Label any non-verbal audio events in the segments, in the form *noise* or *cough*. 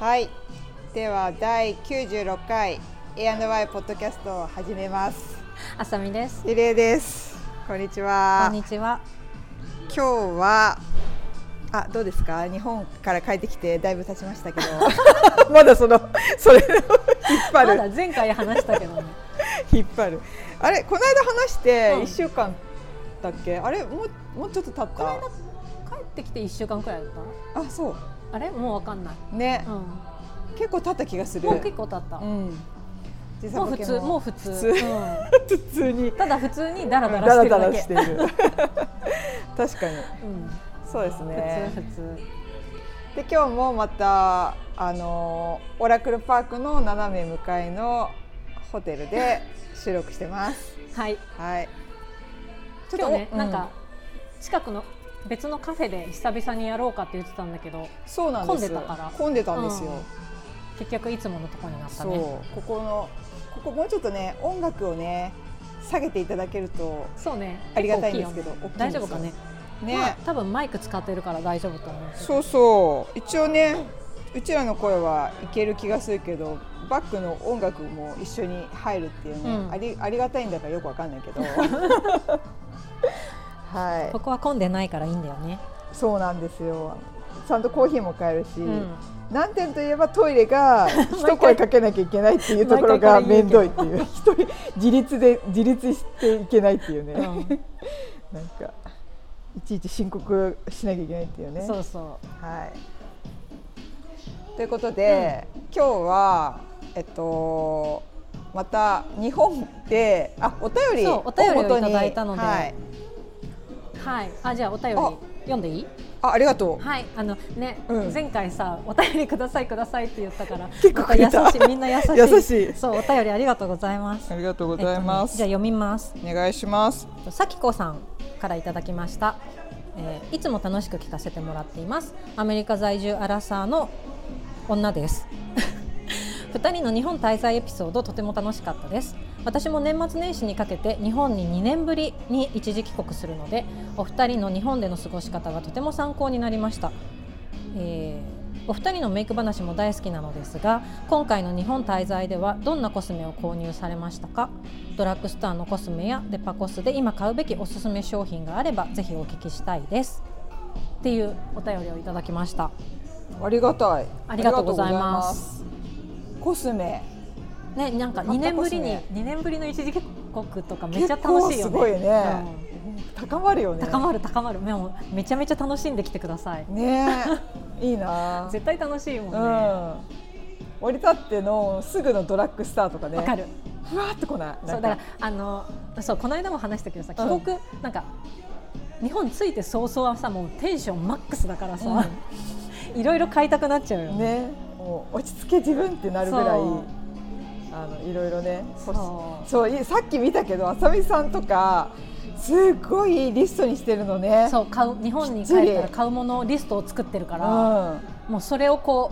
はい。では第96回 A&Y ポッドキャストを始めます。あさみです。リレーです。こんにちは。こんにちは。今日はあどうですか？日本から帰ってきてだいぶ経ちましたけど。*laughs* まだそのそれを引っ張る。まだ前回話したけどね。*laughs* 引っ張る。あれこの間話してうん。1週間だっけ、あれもうもうちょっと経った？この間帰ってきて一週間くらいだっあそうた。あれ？もうわかんない。ね、う結構経った気がすん。るもう結構経った。うんもう普通もう普通。普通うん *laughs* 普通にただ普通にダラダラしてるだけ。ダラしている *laughs* 確かにうん。そうですね普通普通。で今日もまたあのオラクルパークの斜め向かいのホテルで収録してます。*laughs* はい。はい。ち今日ね、うなんか近くの別のカフェで久々にやろうかって言ってたんだけど、そうなんです混んでたから混んでたんですよ。結局いつものとこになったそうね。ここのここもうちょっとね音楽をね下げていただけるとそうね。ありがたいんですけどね大丈夫かね。ね、まあ多分マイク使ってるから大丈夫と思う。そうそう一応ねうちらの声はいける気がするけどバックの音楽も一緒に入るっていうね、うんありありがたいんだかよくわかんないけど *laughs* はいここは混んでないからいいんだよね。そうなんですよちゃんとコーヒーも買えるし、うん。難点といえばトイレが *laughs* 一声かけなきゃいけないっていうところが面倒いっていう一人自立で自立していけないっていうね、うん *laughs* なんかいちいち申告しなきゃいけないっていうね。そうそう。はい。ということで、今日はえっとまた日本であお便りお便りを元にいただいたのではい、はい。あじゃあお便りあ読んでいい？あありがとう。はい。あのね、うん前回さお便りくださいくださいって言ったから結構また優しいみんな優しい *laughs* 優しいそうお便りありがとうございます。ありがとうごございます。じゃあ読みます。お願いします。さきこさんからいただきました、えーいつも楽しく聞かせてもらっていますアメリカ在住アラサーの女です2人の日本滞在エピソードとても楽しかったです。私も年末年始にかけて日本に2年ぶりに一時帰国するのでお二人の日本での過ごし方がとても参考になりました、えーお二人のメイク話も大好きなのですが今回の日本滞在ではどんなコスメを購入されましたか？ドラッグストアのコスメやデパコスで今買うべきおすすめ商品があればぜひお聞きしたいです。っていうお便りをいただきました。ありがたい。ありがとうございますコスメ。ねなんか2また年ぶりにコスメ。2年ぶりの一時帰国とかめっちゃ楽しいよね。すごいね。高まるよね。うん高まる高まる。もうめちゃめちゃ楽しんできてください。ね。え、いいな。*laughs* 絶対楽しいもんね。うん。降り立ってのすぐのドラッグスターとかね。わ、かる。ふわっとこない？そうだからあのそうこの間も話したけどさ帰うん。国、なんか日本着いて早々はさもうテンションマックスだからさ、*laughs* いろいろ買いたくなっちゃうよね。ね、もう落ち着け自分ってなるぐらいあのいろいろねそう。そういさっき見たけどあさみさんとかすごいリストにしてるのね。そう買う日本に帰ったら買うものリストを作ってるから、うん、もうそれをこ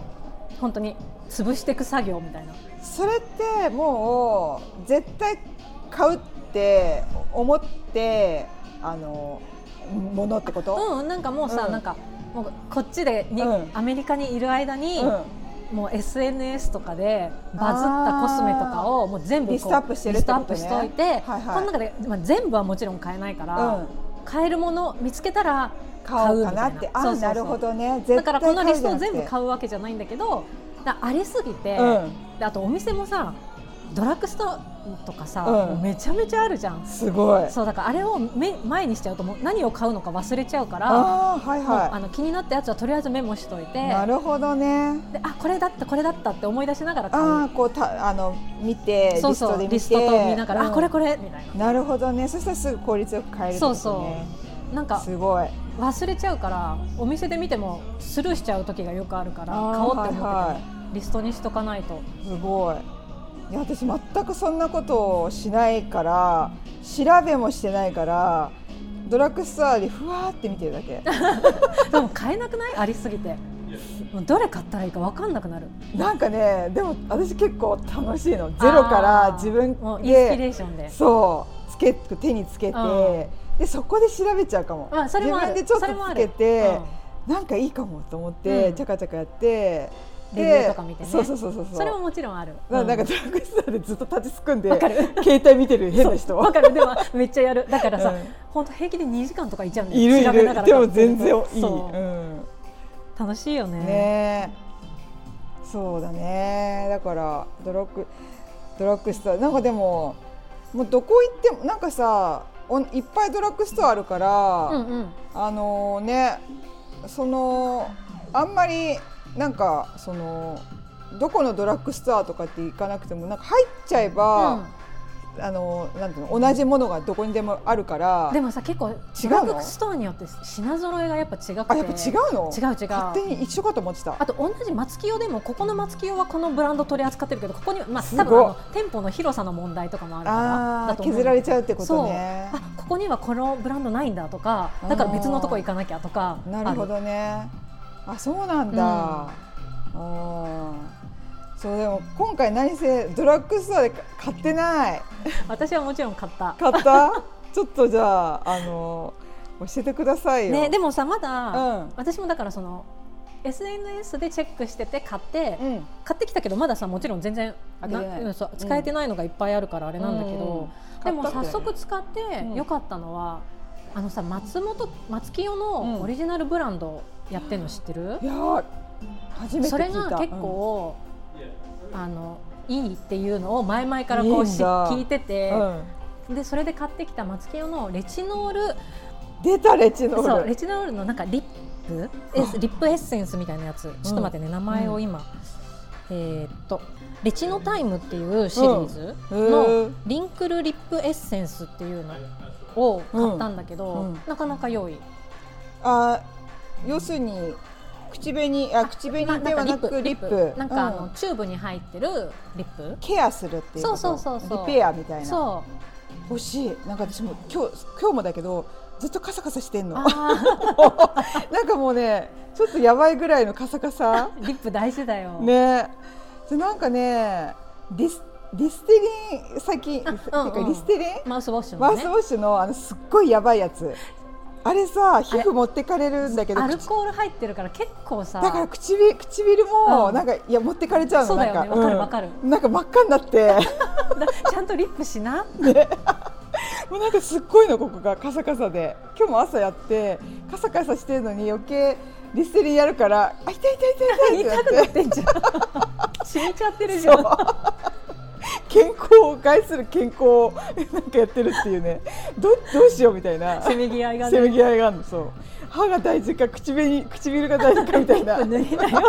う本当に潰していく作業みたいな。それってもう絶対買うって思ってあのものってこと、うんなんかもうさ、うん。なんかもうこっちでに、うん。アメリカにいる間に、うんもう SNS とかでバズったコスメとかをもう全部リストアップしてるね。リストアップしといて、はいはい。この中で、まあ、全部はもちろん買えないから、うん。買えるもの見つけたら買うかなって。あなるほどね。だからこのリストを全部買うわけじゃないんだけどだありすぎて、うん。であとお店もさドラッグストアとかさ、うん。めちゃめちゃあるじゃん。すごい。そうだからあれをめ前にしちゃうともう何を買うのか忘れちゃうからあーはいもうあはの気になったやつはとりあえずメモしといいて。なるほどね。であこれだったこれだったって思い出しながら買う。ああこうたあの見てそうそうリリストと見ながら、うんあこれこれみたいな。るほどね。そしたらすぐ効率よく買えるね。そうそう。ななんかすごい。忘れちゃうからお店で見てもスルーしちゃう時がよくあるから買おうって思ってはいはリストにしとかないと。すごいいや私全くそんなことをしないから調べもしてないからドラッグストアでふわーって見てるだけ。*laughs* でも買えなくない？ありすぎて。もうどれ買ったらいいか分かんなくなる。なんかねでも私結構楽しいの。ゼロから自分もうインスピレでーションで。そう。つけ手につけて、うん。ででそこで調べちゃうかも、まあそれも自分でちょっとつけてうん。なんかいいかもと思って、うん。チャカチャカやってレビューとか見てね。そうそうそうそうそれももちろんある。ななんかうドラッグストアでずっと立ちすくんで携帯見てる変な人わかる。でもめっちゃやる。だからさ、うん。本当平気で2時間とかいっちゃうんだよ。いるいる。でも全然いい、そう。うん、楽しいよね。ね。えそうだね。だからドラッグドラッグストアなんかでももうどこ行ってもなんかさおいっぱいドラッグストアあるから、うんうん。あのねそのあんまりなんかそのどこのドラッグストアとかって行かなくてもなんか入っちゃえば、あのなんていうの同じものがどこにでもあるから。でもさ結構うの？ドラッグストアによって品揃えがやっぱ違くて。あやっぱ違うの？違う違う。勝手に一緒かと思ってた。あと同じ松清でもここの松清はこのブランド取り扱ってるけどここにはまあ多分あの店舗の広さの問題とかもあるから削られちゃうってことね。あここにはこのブランドないんだとかだから別のとこ行かなきゃとかなるほどねあそうなんだ、うん、そうでも今回何せドラッグストアで買ってない。*laughs* 私はもちろん買った。買った？ちょっとじゃああの教えてくださいよ、ねでもさまだ、うん。私もだからその SNS でチェックしてて買って、うん。買ってきたけどまださもちろん全然使えてないのがいっぱいあるからあれなんだけど、うん。でも早速使ってうん。よかったのは、あのさ松本松清のオリジナルブランドやってるの知ってる、いやー初めて聞いた。それが結構、あのいいっていうのを前々からこう聞いてうてん、うん。でそれで買ってきた松清のレチノール出たレチノール。そうレチノールのなんかリップ？リップエッセンスみたいなやつ。ちょっと待ってね、名前を今、えーっとレチノタイムっていうシリーズのリンクルリップエッセンスっていうのを買ったんだけど、うん。うん。なかなか良い。あ要するに口紅あ口紅ではなくリップなんかあの、うんチューブに入ってるリップ。ケアするっていうそうそうそうそう。リペアみたいな。そ欲しい。なんか私も今日今日もだけどずっとカサカサしてんの。*laughs* なんかもうねちょっとやばいぐらいのカサカサ。ーリップ大事だよ、ね。でなんかねリスリステリン最近あてうんうん。かリステリンマウスウォッシュのね。マウスウォッシュのあのすっごいやばいやつあれさ皮膚持ってかれるんだけどアル口コール入ってるから結構さだから唇唇もうん。なんか、いや持ってかれちゃうのそうだよねわかるうん。わかる。なんか真っ赤になって。だ *laughs* ちゃんとリップしな。*laughs* もうなんかすっごいのここが。カサカサで。今日も朝やってカサカサしてるのに余計リステリンやるからあ痛い痛い痛い痛い痛くってなって。なってんじゃん。染みちゃってるじゃん健康を害する健康をなんかやってるっていうね。どどうしようみたいな。せめぎ合いがね。せめぎ合いがあるの。そう。歯が大事か口紅唇が大事かみたいな。*laughs* でもなよ。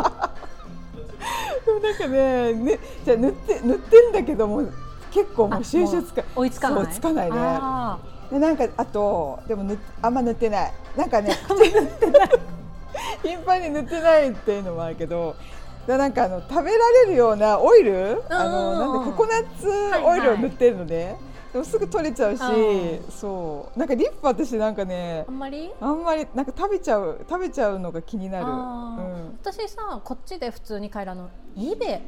なんかねねじゃあ塗って塗ってんだけども結構もう収集つか追いつかない。そうつかないね。あでなんかあとでも塗っあんま塗ってない。なんかね *laughs* *laughs* 頻繁に塗ってないっていうのもあるけどでなんかあの食べられるようなオイル？あのなんでココナッツオイルを塗ってるので、でもすぐ取れちゃうし、うそう。なんかリップ私なんかねーあんまり？あんまりなんか食べちゃう食べちゃうのが気になる。うん。私さこっちで普通に買えるあのニベ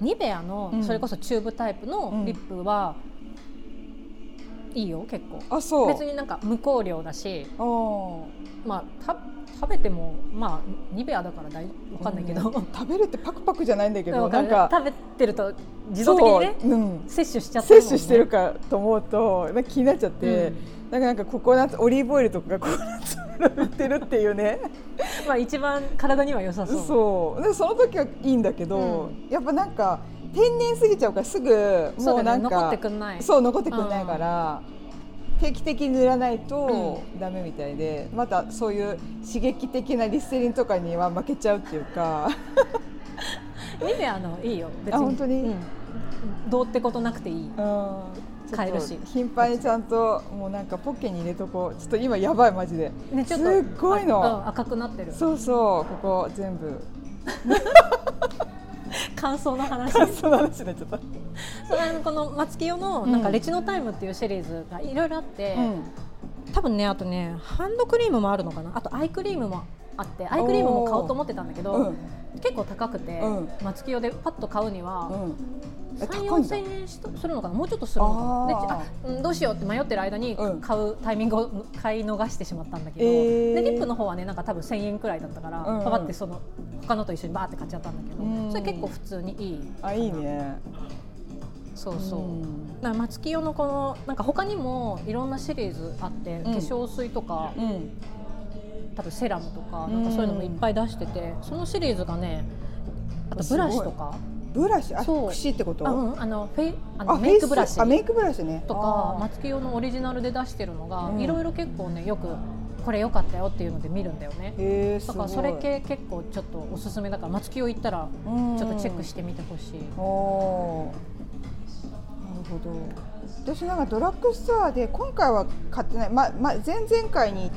ニベアのうん。それこそチューブタイプのリップは、いいよ結構。あそう。別になんか無香料だしうんまあた食べてもまあニベアだから大わかんないけど、うん。食べるってパクパクじゃないんだけどなんか食べてると自動的にねそううん。摂取しちゃってね。摂取してるかと思うとなんか気になっちゃって、なんかなんかココナッツオリーブオイルとかがココナッツ売ってるっていうね。*laughs* まあ一番体には良さそう。そう。でその時はいいんだけど、うやっぱなんか天然すぎちゃうからすぐもうなんか残ってくんない。そう残ってくんないから、定期的に塗らないとダメみたいで、またそういう刺激的なリステリンとかには負けちゃうっていうか。ニベアのいいよ。別に。あ本当に？うん。どうってことなくていい。買えるし。頻繁にちゃんともうなんかポッケに入れとこう。ちょっと今やばいマジで、ねちょっとすっごいの、赤くなってる。そうそうここ全部 *laughs* 感想の話。感想の話になっちゃった、そこの松清のなんかレチノタイムっていうシリーズがいろいろあって、多分ねあとねハンドクリームもあるのかな。あとアイクリームもあってアイクリームも買おうと思ってたんだけど、うん。結構高くて、うん。松清でパッと買うには、うん。え3、高いんだ。4千円しするのかな？もうちょっとするのかな？どうしようって迷ってる間にうん。買うタイミングを買い逃してしまったんだけど、えー。でリップの方はねなんか多分1000円くらいだったから、うんうん。パパってその他のと一緒にバーって買っちゃったんだけど、うん。それ結構普通にいいあいいね。そうそう、ん。だから松清のこのなんか他にもいろんなシリーズあって、化粧水とかうん多分セラムとかうん。なんかそういうのもいっぱい出しててそのシリーズがねあとブラシとか。ブラシ？あそう。櫛ってこと？あ、うん、あのフェイあのあメイクブラシ。あメイクブラシね。とかあー。松清のオリジナルで出してるのがうん。いろいろ結構ねよくこれ良かったよっていうので見るんだよね。へえすごい。だからそれ系結構ちょっとおすすめだから松清行ったらちょっとチェックしてみてほしい。おー。なるほど。私なんかドラッグストアで今回は買ってない、まま、前々回に行っ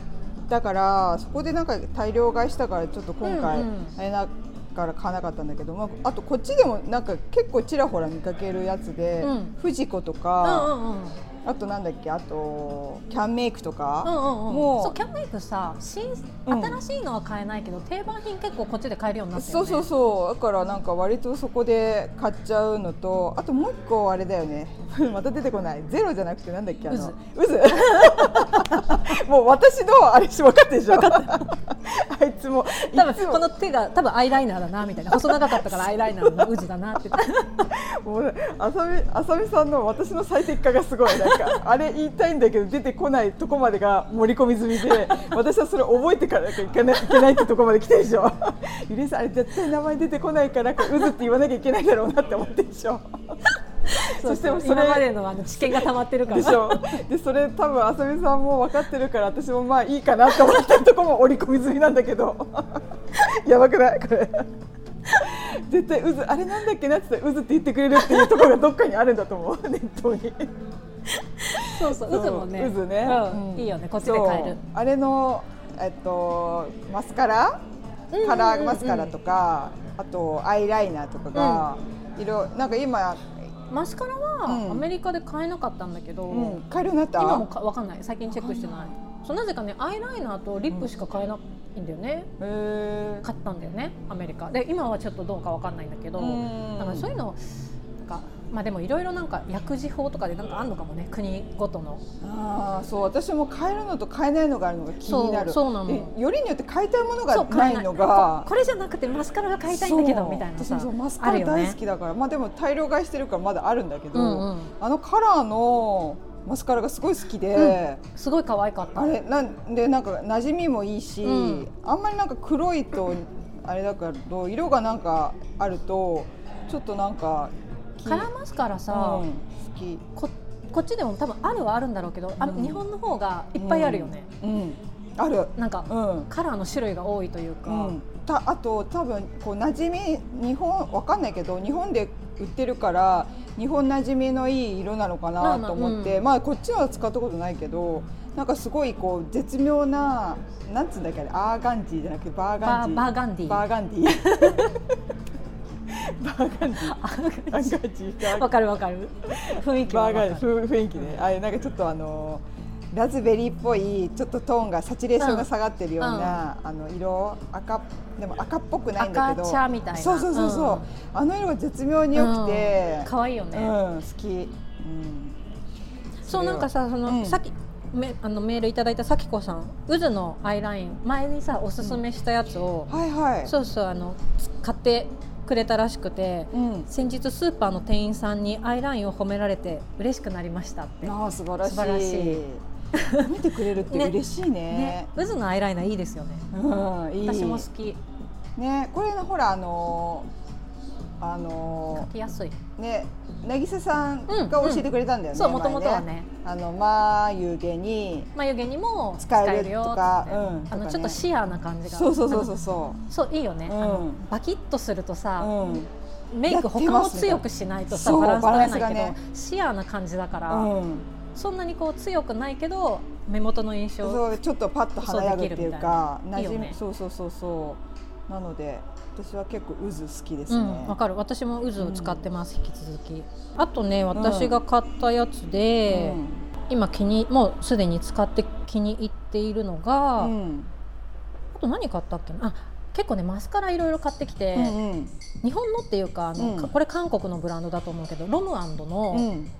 たからそこでなんか大量買いしたからちょっと今回、うんうん。あれだから買わなかったんだけど、まあ、あとこっちでもなんか結構ちらほら見かけるやつで、うん。フジコとうんか、うんうん。あとなんだっけあとキャンメイクとか、うんうんうん、もうそうキャンメイクさ新うん。新しいのは買えないけど、定番品結構こっちで買えるようになってね。そうそうそう。だからなんか割とそこで買っちゃうのとあともう一個あれだよね。*laughs* また出てこない。ゼロじゃなくてなんだっけあの渦 *laughs* *laughs* *laughs* もう私のあれ分かってるでしょあいつも多分この手が多分アイライナーだなみたいな。細長かったからアイライナーの渦だなって。*laughs* もうあさみあさみさんの私の最適化がすごい。なんかあれ言いたいんだけど出てこないとこまでが盛り込み済みで *laughs* 私はそれ覚えてからなきゃいけないいけないってとこまで来てるでしょ。ゆりえさんあれ絶対名前出てこないから渦って言わなきゃいけないだろうなって思ってるでしょそしてそれ今までのあの知見が溜まってるから。でしょ。でそれ多分あさみさんも分かってるから私もまあいいかなと思ってるとこも織り込み済みなんだけど。*laughs* やばくない？これ。絶対渦あれなんだっけな？って言ったら渦って言ってくれるっていうところがどっかにあるんだと思う。*laughs* ネットに。そうそう渦もね。渦ね、うん。いいよね。こっちで買える。あれのえっとマスカラ？うんカラーマスカラとか、あとアイライナーとかが、いろなんか今、マスカラうん。はアメリカで買えなかったんだけど、うん、買えるようになった？今もかわかんない。最近チェックしてない。そうなぜかねアイライナーとリップしか買えないん。だよね、へー。買ったんだよねアメリカ。で今はちょっとどうかわかんないんだけど、うん。だからそういうのなんかまあでもいろいろなんか薬事法とかでなんかあんのかもね国ごとの。ああそう。私も買えるのと買えないのがあるのが気になる。そうそうなの。でよりによって買いたいものがない。のが。ここれじゃなくてマスカラが買いたいんだけどみたいなさそうマスカラ大好きだから、まあでも大量買いしてるからまだあるんだけど、うんうん。あのカラーのマスカラがすごい好きで、すごい可愛かった。あれなんでなんか馴染みもいいし、うん。あんまりなんか黒いとあれだから色がなんかあるとちょっとなんかき。カラーマスカラさ、うん、好き。ここっちでも多分あるはあるんだろうけど、あうん。日本の方がいっぱいあるよね、うん、ある。なんか、うん。カラーの種類が多いというか、うん、たあと多分こう馴染み日本わかんないけど日本で売ってるから日本馴染みのいい色なのかなと思って、うん。まあこっちのは使ったことないけどなんかすごいこう絶妙ななんつうんだっけアーガンジーじゃなくてバーガンディバーガンディバーガンディバーガーわかるわかる。雰囲気はバーガンわかるふ雰囲気ね。あれなんかちょっとあのラズベリーっぽいちょっとトーンがサチュレーションが下がってるような、あの色赤でも赤っぽくないんだけど。赤茶みたいな。そうそうそうそう、うんあの色が絶妙に良くて。うん、可愛いよね、うん好き、うん、そうなんかさその、うん。さっきめあのメールいただいたさきこさん渦のアイライン前にさおすすめしたやつを、はいはい。そうそうあの買ってくれたらしくて、うん、先日スーパーの店員さんにアイラインを褒められて嬉しくなりましたって。ああ素晴らしい。素晴らしい。見てくれるってね。嬉しいね。ね。渦のアイライナーいいですよね。うん私も好き。ねこれほらあのあの書きやすい。ね渚さんが教えてくれたんだよね、そう前もともとはね。あの眉毛に眉毛にも使使えるよとかあのちょっとシアーな感じが。そうそうそうあのそう。そそういいよね、うん。バキッとするとう、さ、うん。メイク他も強くしないとさそうバランス取れないけど、ね。シアーな感じだから、うん、そんなにこう強くないけど目元の印象そうちょっとパッと華やぐっていうかいないね馴染みそうそうそうそう。なので私は結構渦好きですね。うんわかる。私も渦を使ってます、引き続き。あとね私が買ったやつで、今気にもうすでに使って気に入っているのが、うん。うんと何買ったっけな？あ結構ねマスカラいろいろ買ってきて、うんうん。日本のっていうかあの、うん。これ韓国のブランドだと思うけどロムアンドのうん。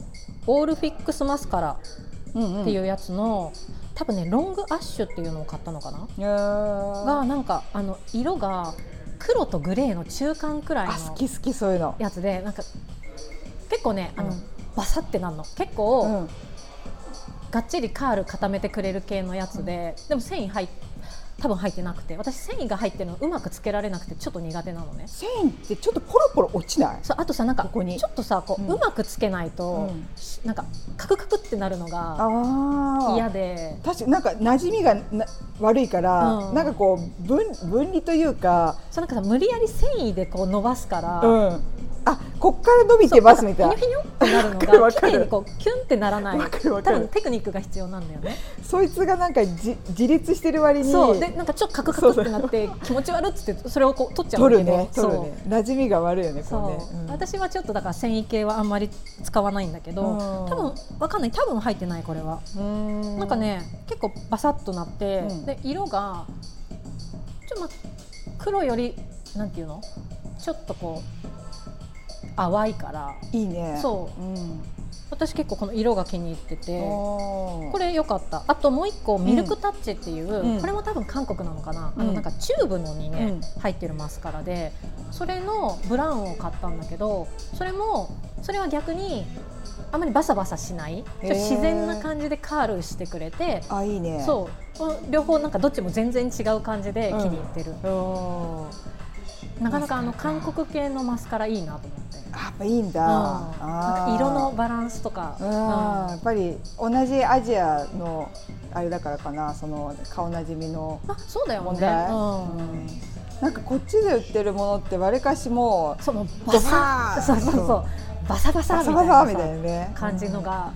オールフィックスマスカラうんうん。っていうやつの、多分ねロングアッシュっていうのを買ったのかな、がなんかあの色が黒とグレーの中間くらいあの好き好きそういうの。やつでなんか結構ねあの、うん。バサってなんの。結構、うん。がっちりカール固めてくれる系のやつで、でも繊維入っ多分入ってなくて。私繊維が入ってるのうまくつけられなくてちょっと苦手なのね。繊維ってちょっとポロポロ落ちない？そうあとさなんかここに？ちょっとさこう,、ううんまくつけないと、うん。なんかカクカクってなるのが嫌で。確かになんか馴染みがな悪いから、うん。なんかこう分分離というか、そうなんかさ無理やり繊維でこう伸ばすから、うん、あこっから伸びてますみたいな。ひにょひにょってなるのが綺麗にこうキュンってならない。多分テクニックが必要なんだよね。そいつがなんかじ自立してる割に。そう。でなんかちょっとカクカクってなって気持ち悪っつってそれをこう取っちゃうんだけど取るね。取るね。馴染みが悪いよねこうね、う。ん。私はちょっとだから繊維系はあんまり使わないんだけど、うん。多分わかんない。多分入ってないこれは、ん。なんかね結構バサッとなって、うん。で色がちょっとま黒よりなんていうの？ちょっとこう淡いからいいね、そう。ん、私結構この色が気に入ってて。ここれ良かった。あともう一個ミルクタッチっていう、うん。これも多分韓国なのかな、あうん。のなんかチューブのにね、うん。入ってるマスカラでそれのブラウンを買ったんだけどそれもそれは逆にあまりバサバサしない。自然な感じでカールしてくれてあいいね。そう。両方なんかどっちも全然違う感じで気に入ってる、うん。なかなかあの韓国系のマスカラいいなと思って、あやっぱいいんだ、うん、んか色のバランスとか、うん。やっぱり同じアジアのあれだからかな。その顔なじみの。あそうだよね、うん。うん。なんかこっちで売ってるものってわりかしもうそうもうドバサそうそうそう。バサバサバみたいなね。感じのが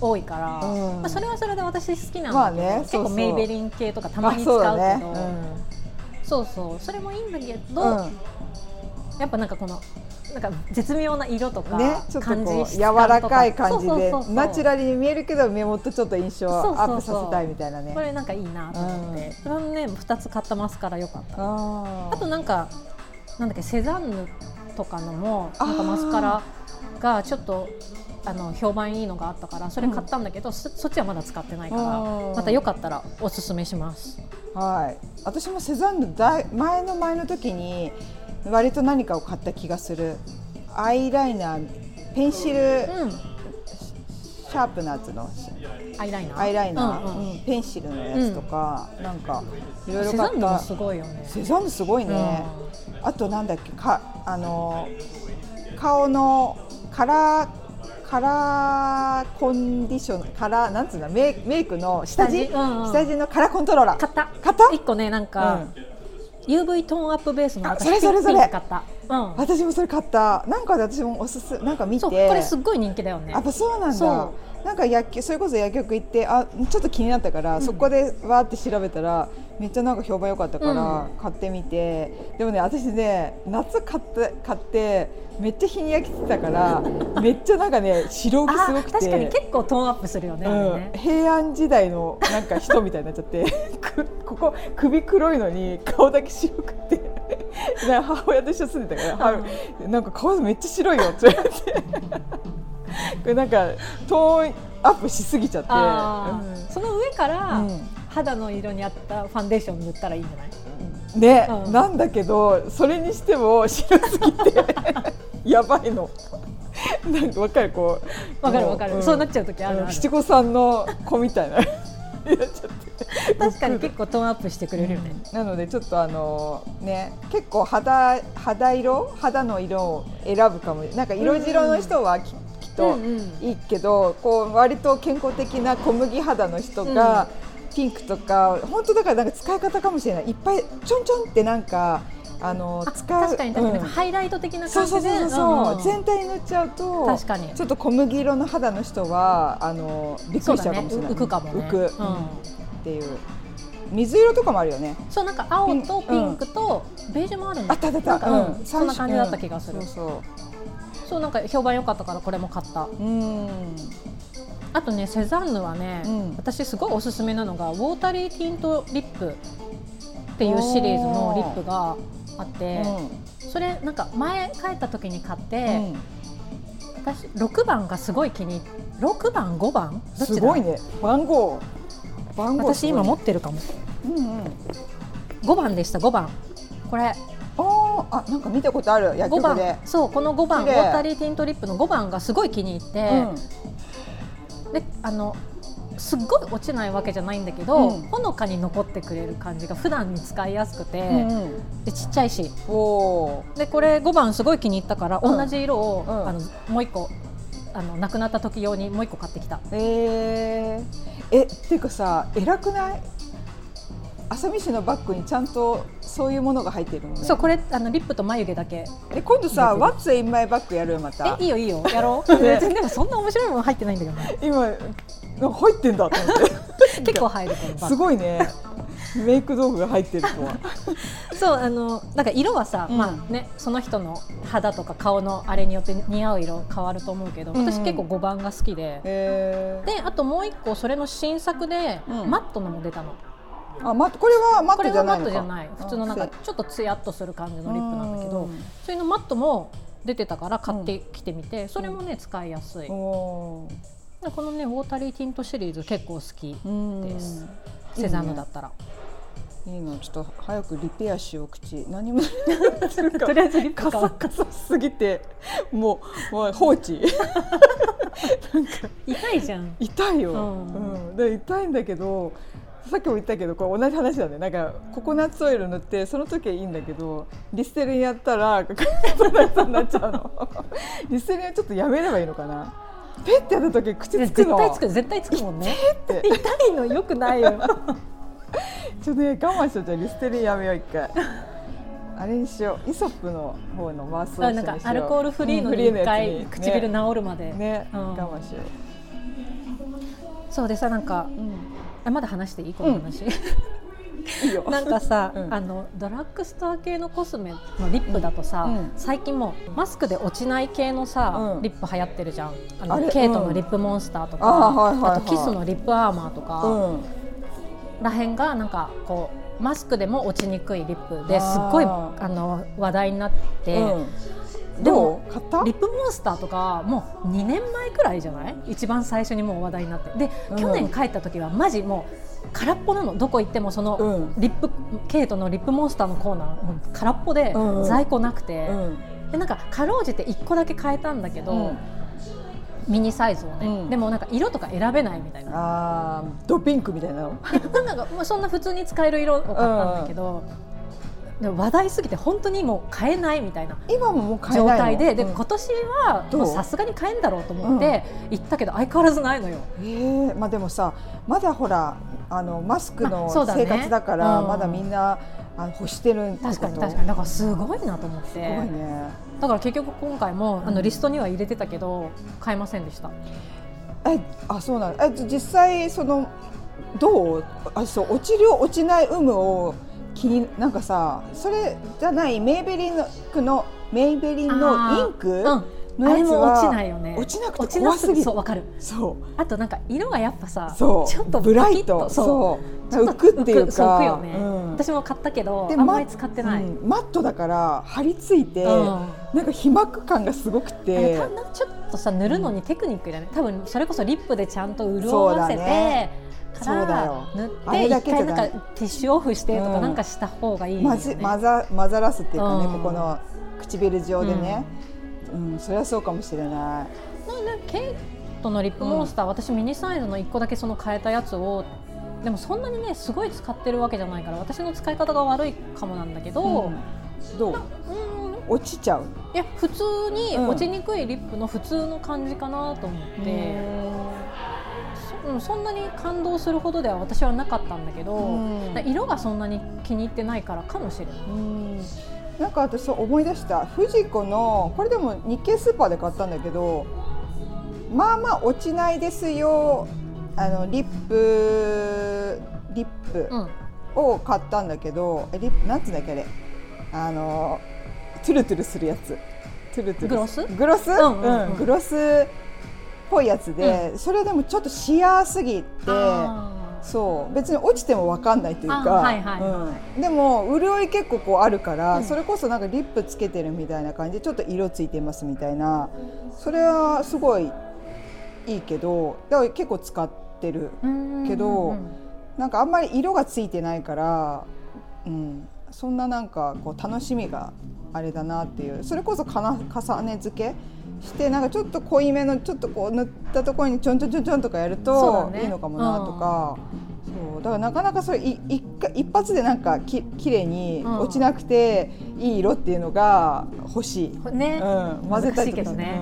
多いから、うん。まあ、それはそれで私好きなんまあだけど、結ねそうそう。構メイベリン系とかたまに使うけど。あそうそうそう。それもいいんだけど、やっぱなんかこのなんか絶妙な色とかね、ちょっと感じこう柔らかい感じでナチュラルに見えるけど目元ちょっと印象アップさせたいみたいなね。これなんかいいなと思って、うん。それもね2つ買ったマスカラ良かった。ああとなんかなんだっけセザンヌとかのもなんかマスカラがちょっとあの評判いいのがあったからそれ買ったんだけど、そそっちはまだ使ってないからうんまたよかったらおすすめします。はい。私もセザンヌだい前の前の時に割と何かを買った気がする。アイライナーペンシルうん、シャープなやつの？アイライナー？アイライナー、うんうん。うん。ペンシルのやつとか、なんかいろいろセザンヌも買ったすごいよね。セザンヌすごいね、あとなんだっけかあの顔のカラーカラーコンディションカラーなんつうのメイメイクの下地？下地？うんうん。下地のカラーコントローラー。買った。買った？一個ねなんか、UV トーンアップベースのそれそれそれ買った。うん。私もそれ買ったなんかで私もおすすなんか見てこれすっごい人気だよねやっ。ぱそうなんだそなんか薬局それこそ薬局行ってあちょっと気になったから、そこでわーって調べたらめっちゃなんか評判良かったから買ってみて、でもね私ね夏買って買ってめっちゃ日に焼けてたから *laughs* めっちゃなんかね白浮きすごくて。確かに結構トーンアップするよね。うん。ね、平安時代のなんか人みたいになっちゃって。*laughs* くここ首黒いのに顔だけ白くて。*laughs* 母親と一緒に住んでたから、はなんか顔めっちゃ白いよって言われて。これなんかトーンアップしすぎちゃって、あうん。ーその上から、うん肌の色に合ったファンデーション塗ったらいいんじゃない？ね、うん。なんだけどそれにしても白すぎて *laughs* やばいの。なんかわかるこう。わかるわかる。もそうなっちゃう時ある七五三の子みたいな。やっちゃって確かに結構トーンアップしてくれるよね。なのでちょっとあのね結構肌肌色？肌の色を選ぶかも。なんか色白の人はき,、きっとうんうん。いいけどこう割と健康的な小麦肌の人が、ピンクとか本当だからなんか使い方かもしれない。いっぱいちょんちょんってなんかあのあ使う確かに確かに、うん。ハイライト的な感じでそうそうそう、んん全体に塗っちゃうと確かに。ちょっと小麦色の肌の人はあのびっくりしちゃうかもしれない、浮くかもね。浮く、うん。っていう。水色とかもあるよね。そうなんか青とピンクとベージュもあるんだあったあった。なんか、うん。うん。そんな感じだった気がする、うんそうそう。そうなんか評判良かったからこれも買った。うんあとねセザンヌはね、うん。私すごいおすすめなのがウォータリーティントリップっていうシリーズのリップがあって、うそれなんか前帰った時に買って、ん。私6番がすごい気に6番5番？どっちだ？すごいね。番号。番号私今持ってるかも。うんうん。5番でした5番。これ。あーあなんか見たことある薬5番局でそうこの5番ウォータリーティントリップの5番がすごい気に入って、であのすっごい落ちないわけじゃないんだけど、うん。ほのかに残ってくれる感じが普段に使いやすくて、うんうん。でちっちゃいし。でこれ5番すごい気に入ったから、うん。同じ色を、うん。あのもう一個あのなくなった時用にもう一個買ってきた。えー、えっていうかさ偉くない？浅見市のバッグにちゃんとそういうものが入ってるのね。そうこれあのリップと眉毛だけ。え今度さ What's in my bag やるまた。えいいよいいよ。*laughs* やろう。別にでもそんな面白いもの入ってないんだけどね。今なんか入ってんだと思って。*laughs* 結構入るこのバッすグごいね。メイク道具が入ってる子は。*laughs* そうあのなんか色はさ、うん。まあねその人の肌とか顔のあれによって似合う色変わると思うけど、うん。うん私結構5番が好きで、えであともう一個それの新作で、うん。マットのも出たの。ー、あマットこれはマッこれトじゃないのか。はマットじゃない。普通のなんかあちょっとツヤっとする感じのリップなんだけどうん。そういうのマットも出てたから買ってきてみて、それもね使いやすい、おでこのねウォータリーティントシリーズ結構好きーです。うん。セザンヌだったら、いいの。ちょっと早くリペアしよう口。何も。*laughs* とりあえずカサカサすぎて。もうもう放置。*laughs* 痛いじゃん。痛いよ、ううんん。で痛いんだけどさっきも言ったけどこれ同じ話だね。なんかココナッツオイル塗ってその時はいいんだけどリステリンやったらカサカサになっちゃうの。*laughs* リステリンはちょっとやめればいいのかな。ペッてやった時口つく絶の対つく絶対つくもんね。って。痛いのよくないよ。*laughs* ちょっとね我慢しようじゃあリステリンやめよう一回。あれにしよう。イソップの方のマウスウォッあなんかアルコールフリーのうん回フリーのやつに。唇治るまで、ね。ね、うん。我慢しよそうでさなんかう、うん、あまだ話していい？この話、いいよ。*laughs* なんかさ、うん。あのドラッグストア系のコスメのリップだとさ、うん。最近もうマスクで落ちない系のさ、うん。リップ流行ってるじゃん。あのケイトのリップモンスターとか、あーはいはいはいあとキスのリップアーマーとか、うん。らへんがなんかこうマスクでも落ちにくいリップですっごいあの話題になって、うん、でもどう買った？リップモンスターとかもう2年前くらいじゃない？一番最初にもう話題になって。で、うん。去年帰った時はマジもう空っぽなのどこ行ってもそのうん。リップ、ケイトのリップモンスターのコーナー空っぽでうん。在庫なくて、うん。でなんかかろうじて1個だけ買えたんだけど、うん。ミニサイズをね、うん。でもなんか色とか選べないみたいな。あードピンクみたいなの？で *laughs* なんかそんな普通に使える色を買ったんだけど、話題すぎて本当にもう買えないみたいな今ももう買え状ないの？態でで、うん。今年はさすがに買えんだろうと思って行ったけど相変わらずないのよ。え。ーまあでもさまだほらあのマスクの生活だから、うん。まだみんなあの欲してる確かに確かに。だからすごいなと思って。ね。だから結局今回もあうん。のリストには入れてたけど買えませんでした。えあそうなの？えじ実際そのどう？あそう落ちる落ちない有無を気になんかさそれじゃないメイベリンののメイベリンのインク？うん。のやつあれも落ちはないよね。落ちなくて落ちなすぎ怖すぎる。そうわかる。そう。あとなんか色がやっぱさちょっとブライト。そう。そう。浮くっていうか。浮くよね、うん。私も買ったけどであんまり使ってない、うんマットだから張り付いて、うん。なんか皮膜感がすごくて。たちょっとさ塗るのにテクニックだね多分それこそリップでちゃんと潤わせて、ねからそうだよ。塗あって一回なんかティッシュオフしてとかうん。なんかした方がいいよね、混ざ混ざらすっていうかね、うん。ここの唇上でね、うん。それはそうかもしれない。なんでケイトのリップモンスター、私ミニサイズの1個だけその変えたやつをでもそんなにねすごい使ってるわけじゃないから私の使い方が悪いかもなんだけど、うん。どう？うん。落ちちゃう？いや普通にうん。落ちにくいリップの普通の感じかなと思って、そうん、そんなに感動するほどでは私はなかったんだけど、うん。色がそんなに気に入ってないからかもしれない。うん。なんか私そう思い出した。フジコのこれでも日系スーパーで買ったんだけどまあまあ落ちないですよあのリップリップうん。を買ったんだけど、えリップなんつうんだっけあれ。あのトゥルトゥルするやつ。トゥルトゥルグロス？グロス、んうんうん。グロスっぽいやつで、それでもちょっとシアーすぎてあそう。別に落ちても分かんないというか、でも潤い結構こうあるから、それこそなんかリップつけてるみたいな感じでちょっと色ついてますみたいなそれはすごいいいけどだから結構使ってるけど、なんかあんまり色がついてないから、うん、そんななんかこう楽しみがあれだなっていう。それこそかな重ね付けしてなんかちょっと濃いめのちょっとこう塗ったところにちょんちょんちょんちょんとかやるといいのかもなとか。そう。だからなかなかそれい一回一発でなんかき綺麗にうん。落ちなくていい色っていうのが欲しい、ね、うん、混ぜたりとかね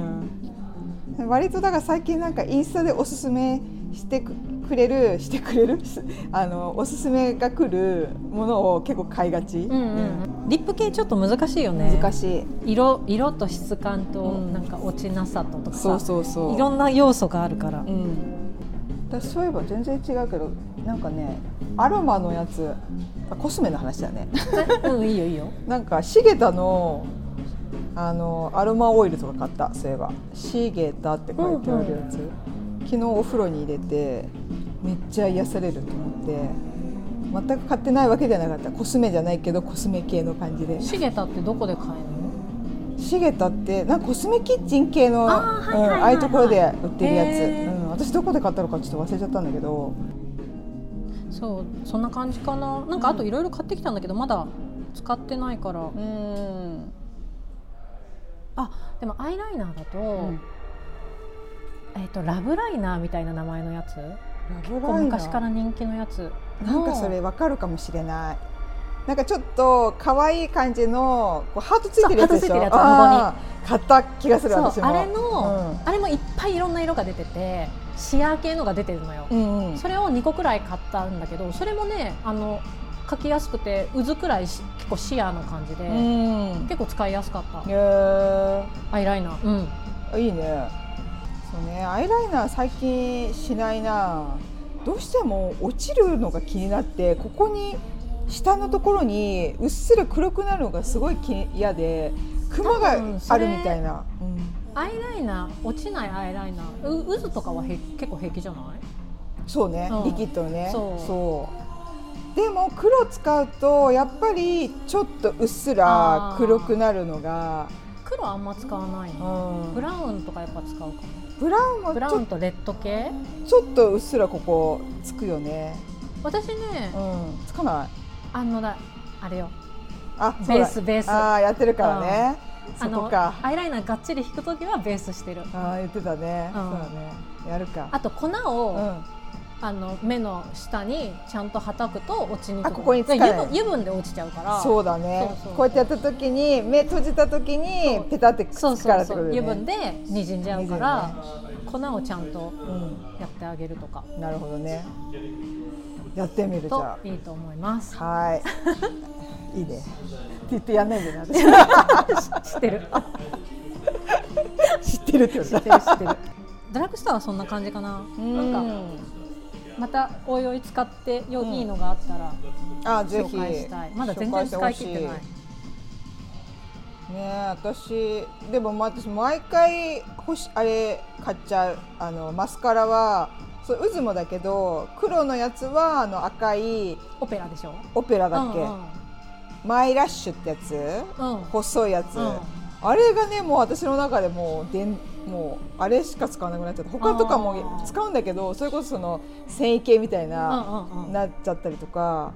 うん。割とだから最近なんかインスタでおすすめしてくくれるしてくれる *laughs* あのおすすめが来るものを結構買いがち、うんうんうん、リップ系ちょっと難しいよね。難しい。色色と質感とうん。なんか落ちなさととかさ、そうそうそう。いろんな要素があるから、うん、私そういえば全然違うけどなんかねアロマのやつあコスメの話だね。うんいいよいいよ。*laughs* なんかシゲタのあのアロマオイルとか買ったそういえば。シゲタって書いてあるやつ、昨日お風呂に入れてめっちゃ癒されると思って全く買ってないわけではなかった。コスメじゃないけどコスメ系の感じで。シゲタってどこで買えるの？シゲタってなんかコスメキッチン系のあああいうところで売ってるやつ、うん、私どこで買ったのかちょっと忘れちゃったんだけど。そうそんな感じかな。なんかあといろいろ買ってきたんだけどまだ使ってないから、うん。あでもアイライナーだと,、ん。えっとラブライナーみたいな名前のやつ？ラ結構昔から人気のやつなんかそれわかるかもしれない。なんかちょっと可愛い感じのこうハートついてるやつでしょ？買った気がする私も。あれの、うんあれもいっぱいいろんな色が出ててシアー系のが出てるのよ、うんうんそれを2個くらい買ったんだけどそれもねあの描きやすくて渦くらいし結構シアーの感じで、うん。結構使いやすかったアイライナーうんいいね。そうねアイライナー最近しないな。どうしても落ちるのが気になってここに下のところにうっすら黒くなるのがすごい気嫌でクマがあるみたいな。うん。アイライナー落ちないアイライナー。う渦とかはへ結構平気じゃない？そうね、うん。リキッドね。そう。でも黒使うとやっぱりちょっとうっすら黒くなるのが、黒あんま使わないの、うん。ブラウンとかやっぱ使うかもブラウンもブラちょウンとレッド系？ちょっとうっすらここつくよね、私ね、うん、つかない。あのだあれよ。あベースベース。あーやってるからね、あのそこか。アイライナーがっちり引くときはベースしてる。あー言ってたね、うん。そうだね。やるか。あと粉を、うんあの目の下にちゃんとはたくと落ちにくくなる。あここにつかない。油分油分で落ちちゃうから。そうだね。こうやってやった時に目閉じた時にペタってくっからってことだよね油分でにじんじゃうから、粉をちゃんとうん。やってあげるとか。なるほどね。やってみるじとゃいいと思います。あ。はい。*laughs* いいね。って言ってやんないでな。私 *laughs* 知ってる。*laughs* 知ってるって知ってる知ってる。ドラッグストアはそんな感じかな。た。なんかまたおいおい使ってよ、いいのがあったらあぜひ。紹介したい。まだ全然使い切ってない。ねえ私でもまあ私毎回欲しあれ買っちゃう。あのマスカラはそう渦もだけど黒のやつはあの赤いオペラでしょ？オペラだっけ、うん。マイラッシュってやつ、うん。細いやつ、うん。あれがねもう私の中でもうでんもうあれしか使わなくなっちゃった。他とかも使うんだけどそれこそその繊維系みたいな、うんうんうん。なっちゃったりとか、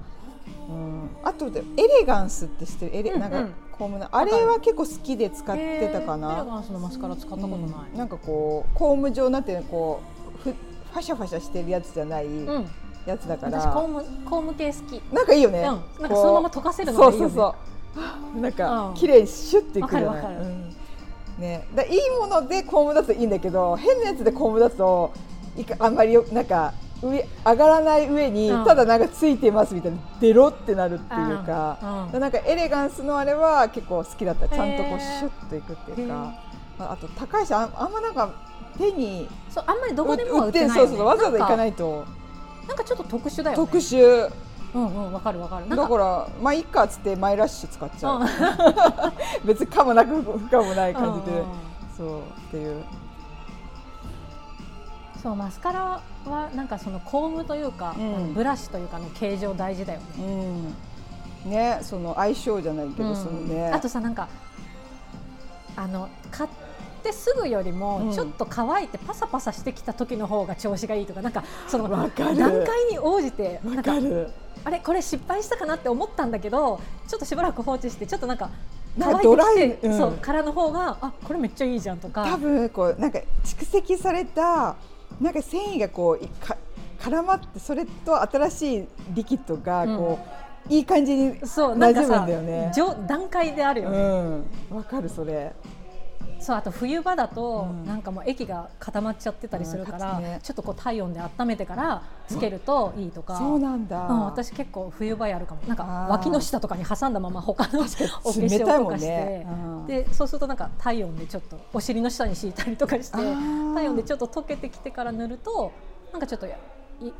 うん、あとでエレガンスって知ってる？エレ、うんうん。なんかコームのあれは結構好きで使ってたかへーエレガな、ンスのマスカラ使ったことない、うん。なんかこうコーム状になってこうふファシャファシャしてるやつじゃないうん。やつだから、私コームコーム系好き。なんかいいよね、うん。なんかそのまま溶かせるのがいいよね。そうそうそう。なんかうん。綺麗にシュッていくじゃない、うんね、だいいものでコームだといいんだけど変なやつでコームだといかあんまりよなんか上上がらない上に、うん。ただなんかついてますみたいなデロってなるっていうか、うん。だなんかエレガンスのあれは結構好きだった。ちゃんとこうシュッといくっていうか。まあ、あと高いしああんまなんか手にそうあんまりどこでもは売売ってないよ、ね、そうそうわざわざ行かないいとなんかちょっと特殊だよね。特殊うんうんわかるわかる。だからまあいっかっつってマイラッシュ使っちゃう、う *laughs* ん別にかもなく不可もない感じで、うんうんそうっていう。そうマスカラはなんかそのコームというか、うん。ブラシというかの形状大事だよね。うん。ねその相性じゃないけど、うん。そのね。あとさなんかあの買ってすぐよりうん。もちょっと乾いてパサパサしてきた時の方が調子がいいとかなんかその段階に応じてわかかるあれこれ失敗したかなって思ったんだけどちょっとしばらく放置してちょっとなんか乾いてきてドライうん。そうからの方があこれめっちゃいいじゃんとか。多分こうなんか蓄積されたなんか繊維がこういか絡まってそれと新しいリキッドがこう、いい感じに馴染むさんだよね。上段階であるようね、ん、わかるそれ。そうあと冬場だと、うん。なんかもう液が固まっちゃってたりするから、ちょっとこう体温で温めてからつけるといいとか、そうなんだ。うん、私結構冬場やるかも。なんか脇の下とかに挟んだまま他の *laughs* お化粧とかして、でそうするとなんか体温でちょっとお尻の下に敷いたりとかして体温でちょっと溶けてきてから塗るとなんかちょっとや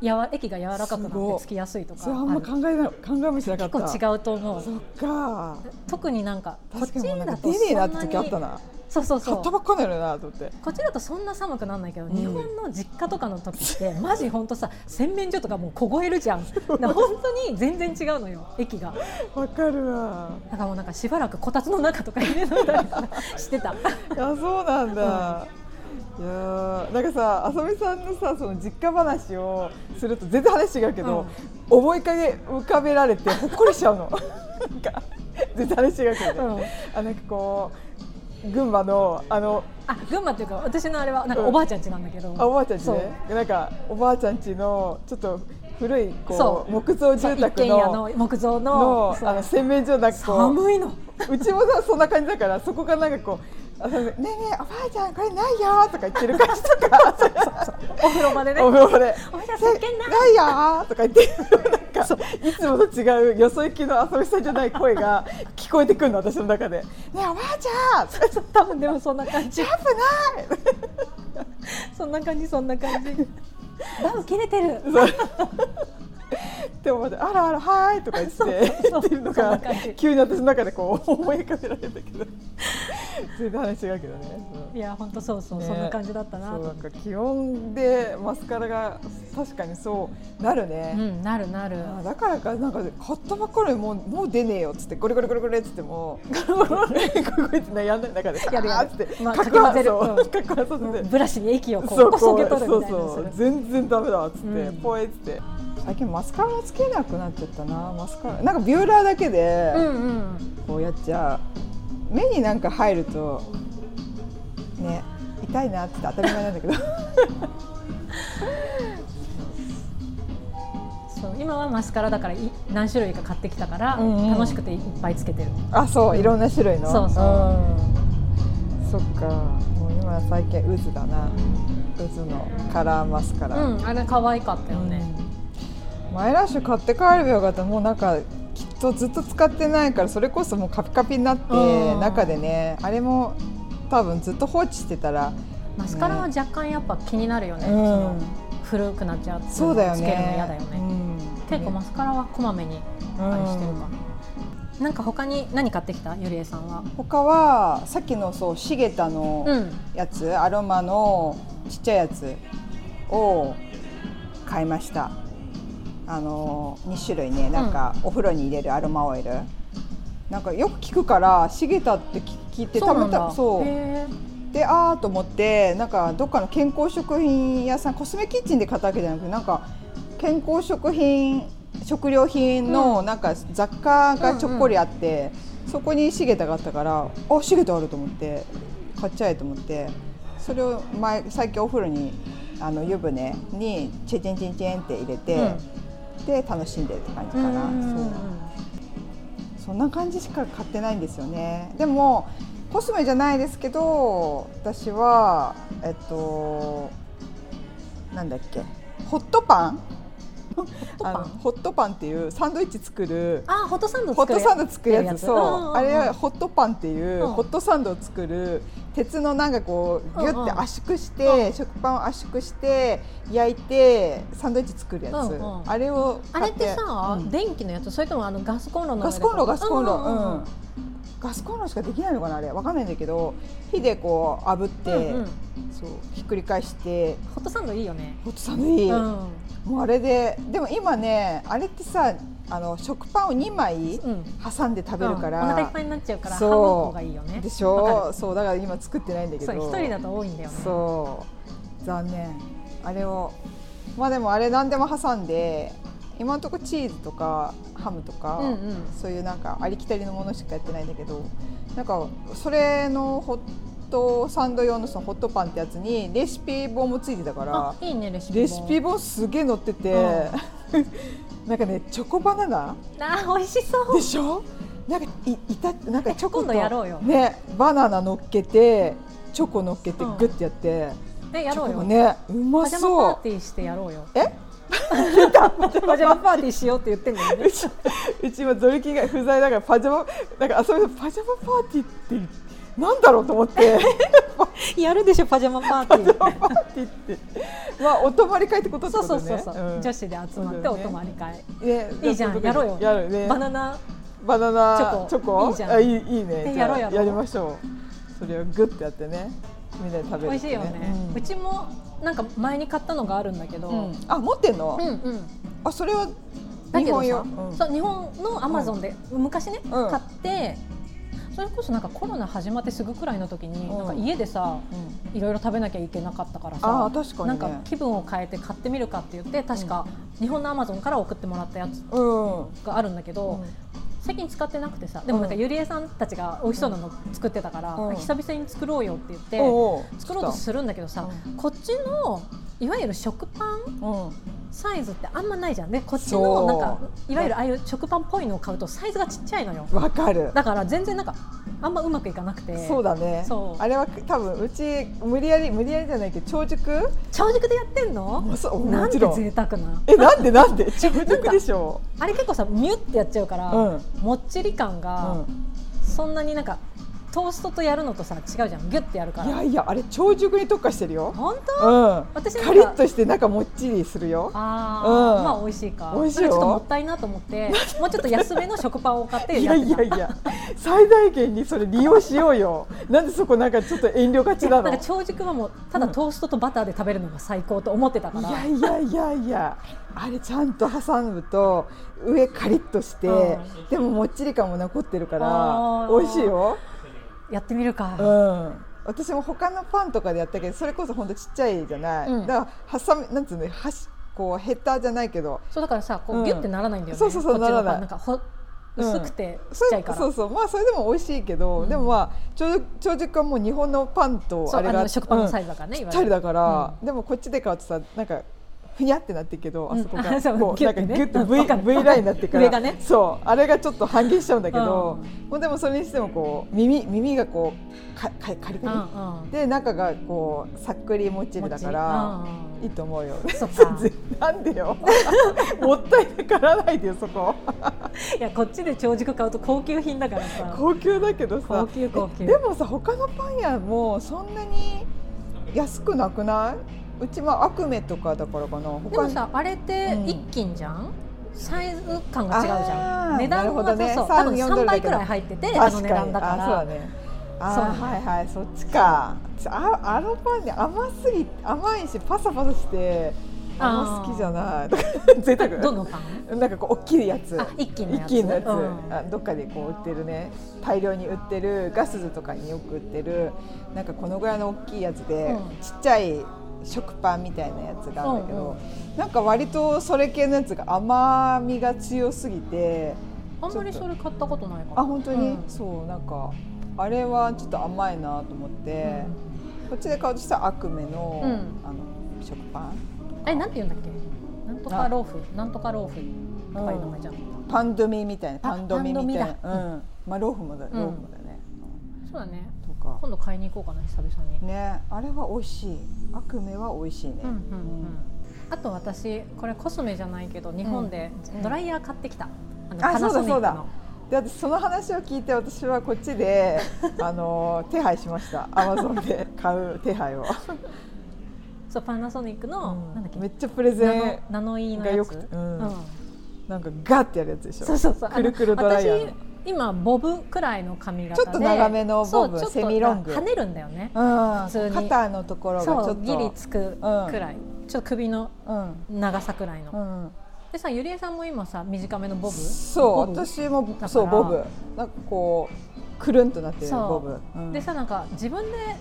やわ液が柔らかくなってつきやすいとかあんま考えな考えもしなかった。結構違うと思う。そっか。特になんかこっちだとそん時あったな。そうそうそう買ったばっかなのよなと思って。こっちだとそんな寒くならないけど、ん日本の実家とかの時って *laughs* マジ本当さ洗面所とかもう凍えるじゃん *laughs* 本当に全然違うのよ液がわかるわ。だからもうなんかしばらくこたつの中とか入れといたりとかしてたいやそうなんだ。いやーなんかさあさみさんのさその実家話をすると全然話違うけど、思いかげ浮かべられてほっこりしちゃうの。*laughs* なんか全然話違うけどね。あなんかこう群馬のあのあ群馬っていうか私のあれはなんかうん。おばあちゃん家なんだけど、あおばあちゃんちね。なんかおばあちゃんちのちょっと古いこそう。う木造住一宅のの木造のあの洗面所なんかこう寒いの。うちもさそんな感じだからそこがなんかこうねえねえおばあちゃんこれないよとか言ってる感じとかお風呂場でね。お風呂で。おばあちゃんないないよとか言ってなんかいつもと違うよそ行きの遊びさんじゃない声が聞こえてくるの私の中で。ねえおばあちゃん。*laughs* 多分でもそんな感じ。ジャンプない。*laughs* そんな感じそんな感じ。*laughs* ダウ切れてるそ *laughs* うでもまたあらあらはーいとか言ってそうそうそう。言ってるのが急に私の中でこう思い浮かべられたけど。全然話違うけどね。そう。いや本当そうそう、ね。そんな感じだったななんか気温でマスカラが確かにそうなるね、うんなるなる。あだからかなんか買ったばっかりもうもう出ねえよっつってゴリゴリゴリゴリっつってもゴリゴリってやんない中でやるやってまあかかき混ぜるかき混ぜさせてブラシに液をこそううこそげるみたいなそう全然ダメだっつって、うんポエっつって最近マスカラつけなくなっちゃったな。マスカラなんかビューラーだけでこうやっちゃう。目になんか入るとね痛いなって当たり前なんだけど。*laughs* そう今はマスカラだからい何種類か買ってきたから、うんうん。楽しくていっぱいつけてる。あそういろんな種類の？そうそうん。そっか。もう今最近渦だな。渦のカラーマスカラ、うんあれ可愛かったよね、うん、マイラッシュ買って帰ればよかった。もうなんかきっとずっと使ってないからそれこそもうカピカピになってうん。中でねあれも多分ずっと放置してたら。マスカラは若干やっぱ気になるよね、うん。古くなっちゃうっていそうだよつけるのね嫌だよね、うん。結構マスカラはこまめにあれしてるか。な、なんか他に何買ってきた？ゆりえさんは。他はさっきのそうシゲタのうん。やつ、アロマのちっちゃいやつを買いましたあの2種類ねなんかお風呂に入れるアロマオイル、なんかよく聞くからシゲタって聞いてそうなんだ。そう。へであーと思ってなんかどっかの健康食品屋さんコスメキッチンで買ったわけじゃなくてなんか健康食品食料品うん。のなんか雑貨がちょっこりあって、そこにシゲタがあったからあシゲタあると思って買っちゃえと思ってそれを前最近お風呂にあの湯船にチェチェンチェンチェンって入れて、で楽しんでるって感じーかな。そうそんな感じしか買ってないんですよね。でもコスメじゃないですけど、私はえっとなんだっけ、ホットパン？あのホットパン。っていうサンドイッチ作る。あホットサンドホットサンド作るやつ、そう、んんん。あれはホットパンっていう、うん。ホットサンドを作る鉄のなんかこうギュッて圧縮して、食パンを圧縮して焼いてサンドイッチ作るやつ、うんうん。あれをあれ買ってさ、うん。電気のやつ？それともあのガスコンロのガスコンロガスコンロ、うんうんうん。うんガスコンロしかできないのかなあれ。わかんないんだけど火でこう炙って、うんうん。そうひっくり返して。ホットサンドいいよね。ホットサンドいい、うん。もうあれででも今ねあれってさあの食パンを2枚うん。挟んで食べるから、うん。お腹いっぱいになっちゃうから半そう。分の方がいいよね。でしょ？そうだから今作ってないんだけど。るそう一人だと多いんだよね。そう。残念。あれをまあでもあれ何でも挟んで今のところチーズとかハムとか、うんうん。そういうなんかありきたりのものしかやってないんだけどなんかそれのホットサンド用のそのホットパンってやつにレシピ本もついてたからあいいねレシピレシピ本すげえ載ってて、*laughs* なんかねチョコバナナあ美味しそう。でしょ？なんかいいたなんかチョコとやろうよ。ねバナナ乗っけてチョコ乗っけてうん。グッてやって、えやろうよ。ねうまパジャマそうパーティーしてやろうよ。え？*laughs* パジャマパーティーしようって言ってんだよね。うちうち今ドリキが不在だからパジャマなんか遊びのパジャマパーティーってなんだろうと思って。*laughs* やるでしょパジャマパーティパジャマーパーティーって。まあお泊まり会ってことってそうそうそうそう、ん。女子で集まってお泊まり会、ねいいじゃんやろうよ。やるね。バナナ。バナナチョコ。チョコ？いいじゃん。あいいいいね。やろうやろう。やりましょう。それをグッてやってね。みんなで食べるって美味しいよね、うちもなんか前に買ったのがあるんだけど、うん。うんあ持ってんの、うんうん。あそれは日本よ、うん。そう日本のアマゾンで、昔ね、うん。買ってそれこそなんかコロナ始まってすぐくらいの時に、うん。なんか家でさうん。いろいろ食べなきゃいけなかったからあさー確かにね。なんか気分を変えて買ってみるかって言って確か日本のアマゾンから送ってもらったやつうん。があるんだけど、最近使ってなくてさでもなんかうん。ゆりえさんたちが美味しそうなの作ってたから、うん。久々に作ろうよって言って、作ろうとするんだけどさ、うこっちのいわゆる食パンうん。サイズってあんまないじゃん。ねこっちのなんかいわゆるああいう食パンっぽいのを買うとサイズがちっちゃいのよ。わかる。だから全然なんかあんまうまくいかなくて。そうだね。あれは多分うち無理やり無理やりじゃないけど長熟長熟でやってんの？もそうなんてもちろん。贅沢な？えなんでなんで？長熟でしょ。あれ結構さミュってやっちゃうから、うん。もっちり感うがん。そんなになんかトーストとやるのとさ違うじゃん。ギュッてやるから。いやいやあれ長熟に特化してるよ。本当？うん。私カリッとして中もっちりするよ。あー、うん。まあ美味しいか。美味しいちょっともったいなと思ってもうちょっと安めの食パンを買っていやいやいや。最大限にそれ利用しようよ。なんでそこなんかちょっと遠慮がちなの？なんか長熟はもうただトーストとバターで食べるのが最高と思ってたから、いやいやいやいや。あれちゃんと挟むと上カリッとして、うでももっちり感も残ってるから美味しいよ、やってみるか、うん、私も他のパンとかでやったけどそれこそほんとちっちゃいじゃない、うん。だから挟みなんつうの端こうヘッダーじゃないけど。そうだからさこううん。ギュッてならないんだよね、そうそうそうならない。なんか。ほうん。薄くてちっそちゃいから、うそうそう。まあそれでも美味しいけど、うん。でもまあ長熟長熟はもう日本のパンとああれがの食パンのサイズ、ズだからね、うん、だから、でもこっちで買うとさなんかふにゃってなってるけど、うん。あそこあがこうなんかギュッとうん V, v ラインになってから。そう。あれがちょっと半減しちゃうんだけど、うもうでもそれにしてもこう耳耳がこうかかカリカリ、うんうん。で中がこうさっくりもっちりだから、いいと思うよ。そっか。*laughs* なんでよ。*laughs* もったいなからないでよそこ。いやこっちで長熟買うと高級品だからさ。高級だけどさ。高級高級。えでもさ他のパン屋もそんなに安くなくない？うちはアクメとかだからかな。でもさあれってうん。一斤じゃん、サイズ感が違うじゃん。値段はねそう3多分4 3倍くらい入っててあの値段だかあそうだらそう。ーはいはい。そっちか。ああのパンね甘すぎ甘いしパサパサしてあんま好きじゃない。贅沢。どのパン？なんかこう大きいやつ。あ一斤のやつ。一斤のやつ、うん。あどっかでこう売ってるね。大量に売ってる。ガスズとかによく売ってる。なんかこのぐらいの大きいやつで、うん。ちっちゃい食パンみたいなやつがあるんだけど、うんうん。なんか割とそれ系のやつが甘みが強すぎてあんまりそれ買ったことないかも。あ本当に、うん。そうなんかあれはちょっと甘いなと思って、こっちで買うとしたらアクメの,、うん。あの食パンえなんて言うんだっけ？なんとかローフなんとかローフとかいう名前じゃん、パンドミみたいなパンドミみたいな。うん。まあローフもだ、ん。ローフもだね、そうだね。とか。今度買いに行こうかな久々に、ねあれは美味しい。悪名は美味しいね、うんうんうん。あと私これコスメじゃないけど日本でうんドライヤー買ってきた、あのあパナソニックそうだそうだ。ので私その話を聞いて私はこっちで *laughs* あの手配しました。アマゾンで買う手配を、*laughs* そうパナソニックの、うん。なんだっけ？めっちゃプレゼンナノナノイーのやつ。が良くてうん。うん。なんかガッてやるやつでしょ。そうそうそう。くるくるドライヤー今ボブくらいの髪型で。ちょっと長めのボブそうちょっとセミロング。跳ねるんだよね。うん、普通に。肩のところがちょっと。ギリつくくらい、ちょっと首のうん。長さくらいの、うん、でさゆりえさんも今さ短めのボブ？そう私もそうボブ。なんかこうくるんとなってるボブ、う。ん。でさなんか自分で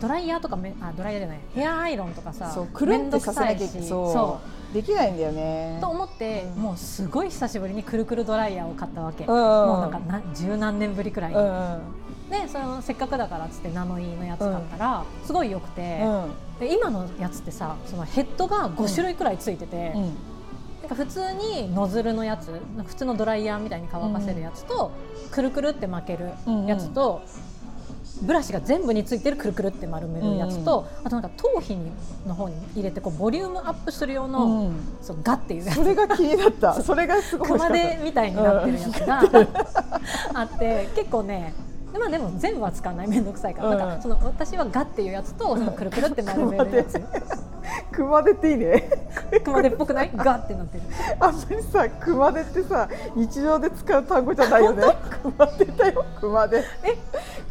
ドライヤーとかめあドライヤーじゃないヘアアイロンとかさそうくるんってさせなきゃいけめんどくさいし。そう。そできないんだよね。うと思って、うん。もうすごい久しぶりにくるくるドライヤーを買ったわけ、うん。もうなんかな十何年ぶりくらい。に、うん。うんでそのせっかくだからっつってナノイーのやつ買ったら、すごい良くて、うん。で今のやつってさそのヘッドが5種類くらいついてて、うん。なんか普通にノズルのやつ普通のドライヤーみたいに乾かせるやつと、くるくるって巻けるやつと、ブラシが全部についてるくるくるって丸めるやつと、あとなんか頭皮にの方に入れてこうボリュームアップする用の、うん。そうガっていうやつ。それが気になった。それがすごい熊手みたいになってるやつが、あって結構ねでまあでも全部は使わない面倒くさいから、うん。なんかその私はガっていうやつとそのくるくるって丸めるやつ。熊手っていいね。熊手っぽくない？ガってなってる。あんまりさ熊手ってさ日常で使う単語じゃないよね。熊手だよ熊手。え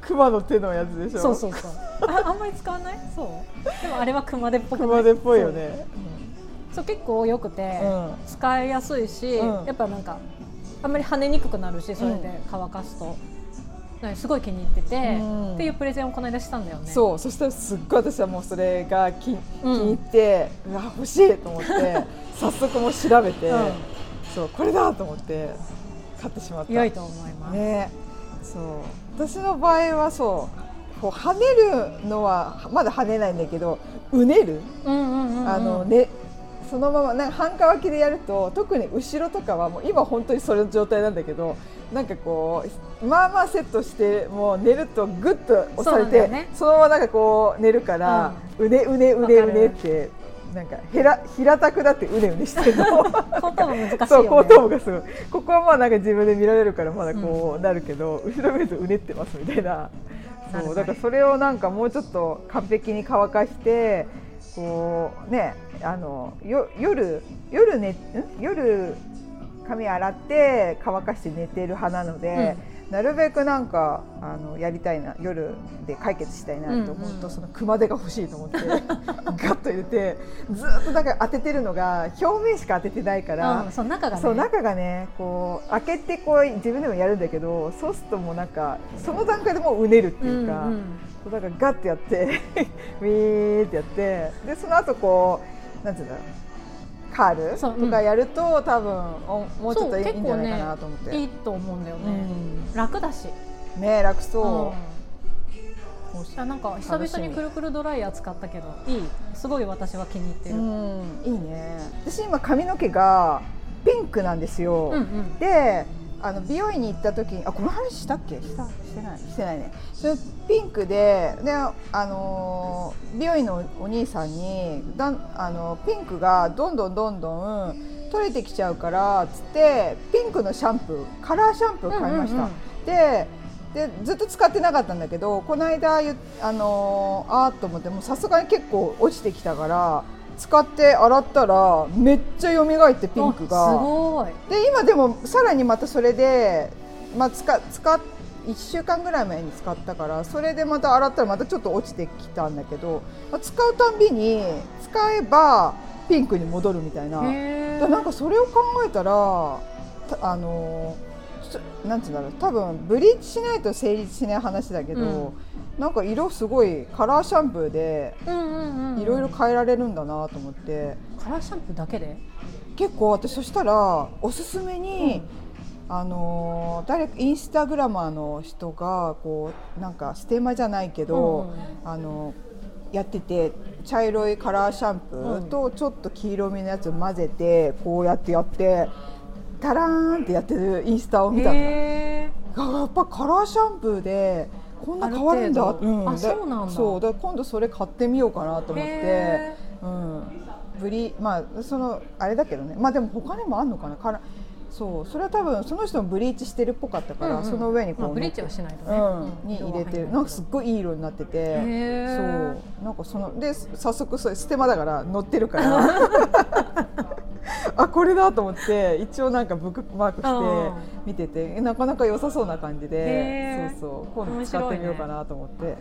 熊の手のやつでしょ？そうそうそう。ああんまり使わない？そう？でもあれは熊手っぽくない。熊手っぽいよね。そう。結構良くて、うん。使いやすいし、うん。やっぱなんかあんまり跳ねにくくなるしそれで乾かすと、すごい気に入ってて、うん。っていうプレゼンをこの間したんだよね。そう。そしたらすっごい私はもうそれが気,、うん。気に入ってうわ欲しいと思って *laughs* 早速もう調べて、うん。そうこれだと思って買ってしまった。良いと思います、ね。そう私の場合はそうこう跳ねるのはまだ跳ねないんだけどうねる、あのねそのままなんか半乾きでやると特に後ろとかはもう今本当にそれの状態なんだけどなんかこうまあまあセットしてもう寝るとぐっと押されてそ,、のままなんかこう寝るから、うねうねうねうねってなんかへら平たくだってうねうねしてるの。後頭部難しいよね。そう後頭部がすごい。ここはまあなんか自分で見られるからまだこうなるけど、後ろ見るとうねってますみたいな。そうだからそれをなんかもうちょっと完璧に乾かしてこうねあのよ夜夜寝ん？夜髪洗って乾かして寝てる派なので、なるべくなんかあのやりたいな夜で解決したいなと思うと、うんうんその熊手が欲しいと思って *laughs* ガッと入れてずっとなんか当ててるのが表面しか当ててないから、うん、そう中がね。そう中がねこう開けてこう自分でもやるんだけどそうするともうなんかその段階でもううねるっていうか、んん。そうだからガッてやって *laughs* ウィーってやってでその後こうなんていうんだろうカールとかやると、多分おもうちょっといいんじゃないかなと思って。いいと思うんだよね、うん。楽だし。ね楽そう。うん。あなんか久々にくるくるドライヤー使ったけどいい。すごい私は気に入ってる、ううん。ん、いいね。私今髪の毛がピンクなんですよ、うん。であの美容院に行った時にあこの話したっけ？した。してない。してないね。それピンクでであのー美容院のお兄さんにだんあのピンクがどんどんどんどん取れてきちゃうからつってピンクのシャンプーカラーシャンプー買いました、うんうんででずっと使ってなかったんだけどこの間ゆあのーあーっと思ってもうさすがに結構落ちてきたから使って洗ったらめっちゃ蘇ってピンクが。あすごいで今でもさらにまたそれで、まあ、使使っ1週間ぐらい前に使ったからそれでまた洗ったらまたちょっと落ちてきたんだけど、まあ、使うたんびに使えばピンクに戻るみたいな。へだなんかそれを考えたらたあのそなんていうんだろう。多分ブリーチしないと成立しない話だけど、うん。なんか色すごいカラーシャンプーでうんうんうんいろいろ変えられるんだなと思って。カラーシャンプーだけで？結構私そしたらおすすめに、あのー誰かインスタグラマーの人がこうなんかステマじゃないけど、うんあのやってて茶色いカラーシャンプーとちょっと黄色みのやつを混ぜてこうやってやってタラーンってやってるインスタを見たの。やっぱカラーシャンプーでこんな変わるんだ。ある程度。あでそうなんだ。そう。だ今度それ買ってみようかなと思って。へ。うん、ブリまあそのあれだけどね。まあでも他にもあんのかな。からそう。それは多分その人もブリーチしてるっぽかったから、うんうん。その上にこう、まあブリーチはしないとね。うん、に入れてる。なんかすっごいいい色になってて。ー。そう。なんかそので早速それステマだから乗ってるから *laughs* あこれだと思って一応なんかブックマークうんして見ててなかなか良さそうな感じへでー。そうそう今度使ってみようかなと思って、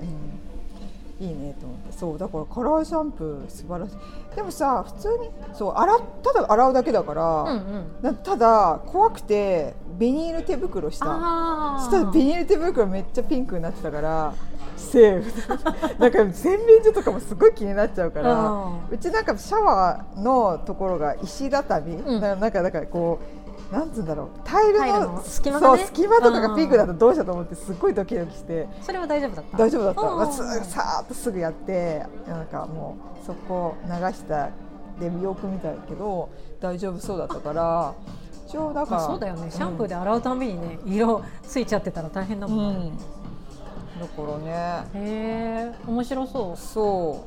うん、いいねと思って。そうだからカラーシャンプー素晴らしい。でもさ普通にそう洗っただ洗うだけだから、うんうん。なただ怖くてビニール手袋した。あそしたらビニール手袋めっちゃピンクになってたからセーフなんか洗面所とかもすごい気になっちゃうから、うん。うちなんかシャワーのところが石畳、うん。なんかだからこうなんつうんだろう。タイルのの隙間がね。そう隙間とかがピンクだとどうしようと思ってすっごいドキドキして。それは大丈夫だった？大丈夫だった、うん。まあすさーっとすぐやってなんかもうそこ流したでよく見たけど大丈夫そうだったから一応だからあそうだよね。シャンプーで洗うたびにね色ついちゃってたら大変だうん、もんね、うんだからね。へえ面白そう。そ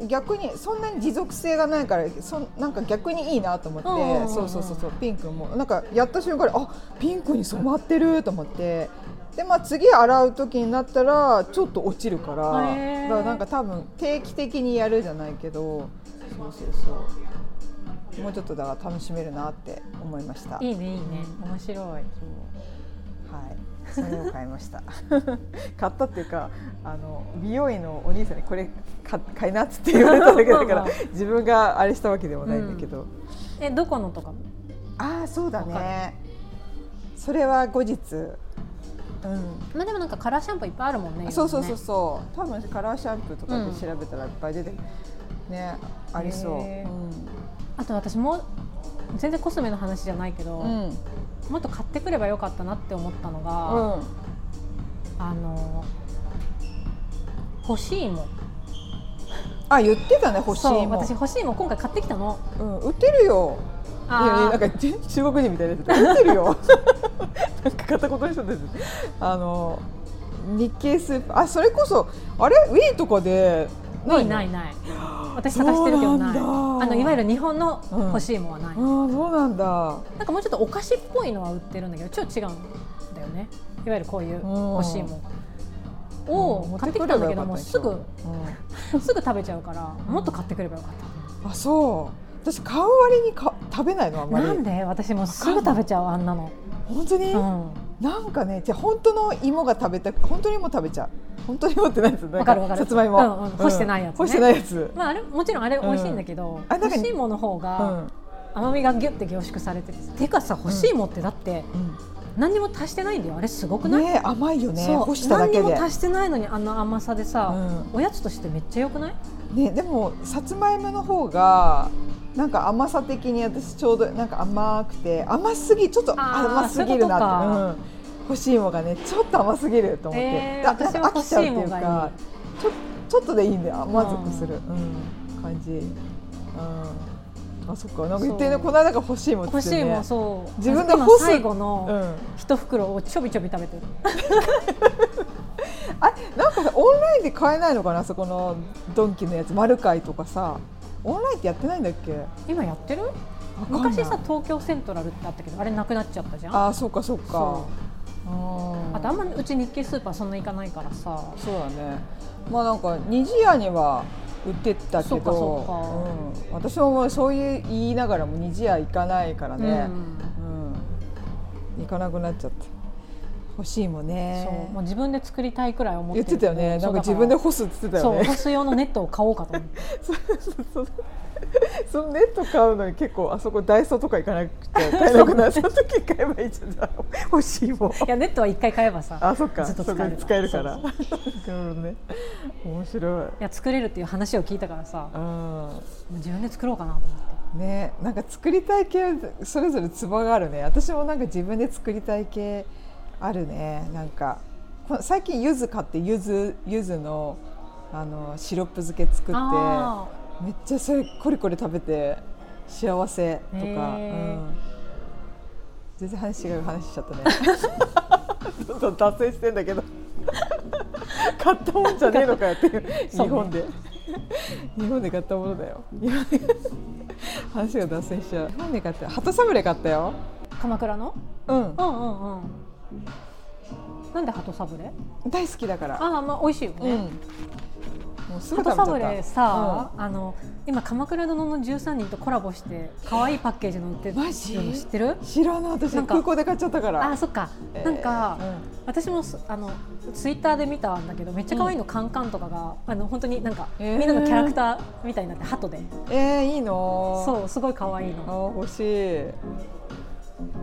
う。逆にそんなに持続性がないからそんなんか逆にいいなと思って、そうそうそうそう。ピンクも。なんかやった瞬間にあピンクに染まってると思って。でまあ次洗う時になったらちょっと落ちるから。だからなんか多分定期的にやるじゃないけど。そうそうそう。もうちょっとだから楽しめるなって思いました。いいねいいね。面白い。はい、それを買いました。買ったっていうか、あの美容院のお兄さんにこれ買買いなっつって言われただけだから自分があれしたわけでもないんだけど。えどこのとか？ああ、そうだね。それは後日。うん。まあでもなんかカラーシャンプーいっぱいあるもんねそうそうそううそう。多分カラーシャンプーとかで調べたらいっぱい出て、ね、ありそう。へあと私もう全然コスメの話じゃないけど、うん。うん。もっと買ってくればよかったなって思ったのが、うん。あの干し芋あ、言ってたね、欲しい。私干し芋今回買ってきたのうん、売ってるよ。いやなんか中国人みたいなやつ売ってるよ。*laughs* なんか片言にしたんです。あの日系スープあそれこそあれ？ウィーとかでないないない。私探してるけどない。あのいわゆる日本の干し芋はない、ああそうなんだ。なんかもうちょっとお菓子っぽいのは売ってるんだけどちょっと違うんだよね。いわゆるこういう干し芋をうん。買ってきたんだけどもうすぐうん。すぐ食べちゃうからもっと買ってくればよかっあそう。私買う割にか食べないのあんまり。たなんで？私もうすぐ食べちゃうあんなの、本当に、うん、なんかねじゃあ本当の芋が食べたく本当に芋食べちゃう。本当に芋って何ですわかるわかる。さつまいも、うんうん。干してないやつね。干してないやつ。まああれもちろんあれ美味しいんだけど、あなんか干し芋の方うがん。甘みがギュッて凝縮されてててかさ干し芋ってだって何にも足してないんだよ。あれすごくない、ね甘いよね。そう。干しただけで。何にも。足してないのにあの甘さでさ、うおやつとしてめっちゃ良くない？ね、でもさつまいもの方がなんか甘さ的に私ちょうどなんか甘くて甘すぎちょっと甘すぎるなってそうん、干し芋がねちょっと甘すぎると思って、えー。私飽きちゃうっていうかちょちょっとでいいんだよ。満足する、うん。感じ、うん、あそっか。なんか言ってね。この間が干し芋って干し言ってね。芋そう。自分で今干す最後のうん、一袋をちょびちょび食べてる。*laughs* あなんかさオンラインで買えないのかな？そこのドンキのやつマルカイとかさオンラインってやってないんだっけ？今やってる？昔さ東京セントラルってあったけどあれなくなっちゃったじゃん。あーそうか。そう。かあとあんまうち日系スーパーそんな行かないからさ。そうだね。まあなんか二次屋には売ってたけそうか。うん、私もそういう言いながらも二次屋行かないからね、うん。うん、行かなくなっちゃった。欲しいもんね。そうもう自分で作りたいくらい思ってる言ってたよね。なんか自分で干すって言ってたよね。そう干す用のネットを買おうかと思って *laughs* そうそのネット買うのに結構あそこダイソーとか行かなくて買えなくなる。その時買えばいいじゃん。欲しいもん。いやネットは一回買えばさあ、そっか。ずっと使える使えるから。そうなるほどね。面白い。いや作れるっていう話を聞いたからさうん。自分で作ろうかなと思ってね、なんか作りたい系それぞれツボがあるね私もなんか自分で作りたい系あるね。なんかこ最近柚子買って柚子柚子のあのシロップ漬け作ってあめっちゃそれコリコリ食べて幸せとか、うん、全然話違う話しちゃったね。どんどん達成してんだけど。買ったもんじゃねえのかよっていう。日本で。日本で買ったものだよ。話が脱線しちゃう。日本で買った鳩サブレー買ったよ。ー鎌倉の？うん。うんうんうんなんで鳩サブレ？大好きだから。ああまあ美味しいよね、うん。もうすぐ鳩サブレーさ、あの今鎌倉殿の13人とコラボして可愛いパッケージの売ってるの知ってる？知らない。私空港で買っちゃったから。あそっか、えーなんか、うん。私もすあのツイッターで見たんだけどめっちゃ可愛いのカンカンとかが、あの本当になんか、えー。みんなのキャラクターみたいになって鳩で。えー、いいの？そうすごい可愛いあの欲しい。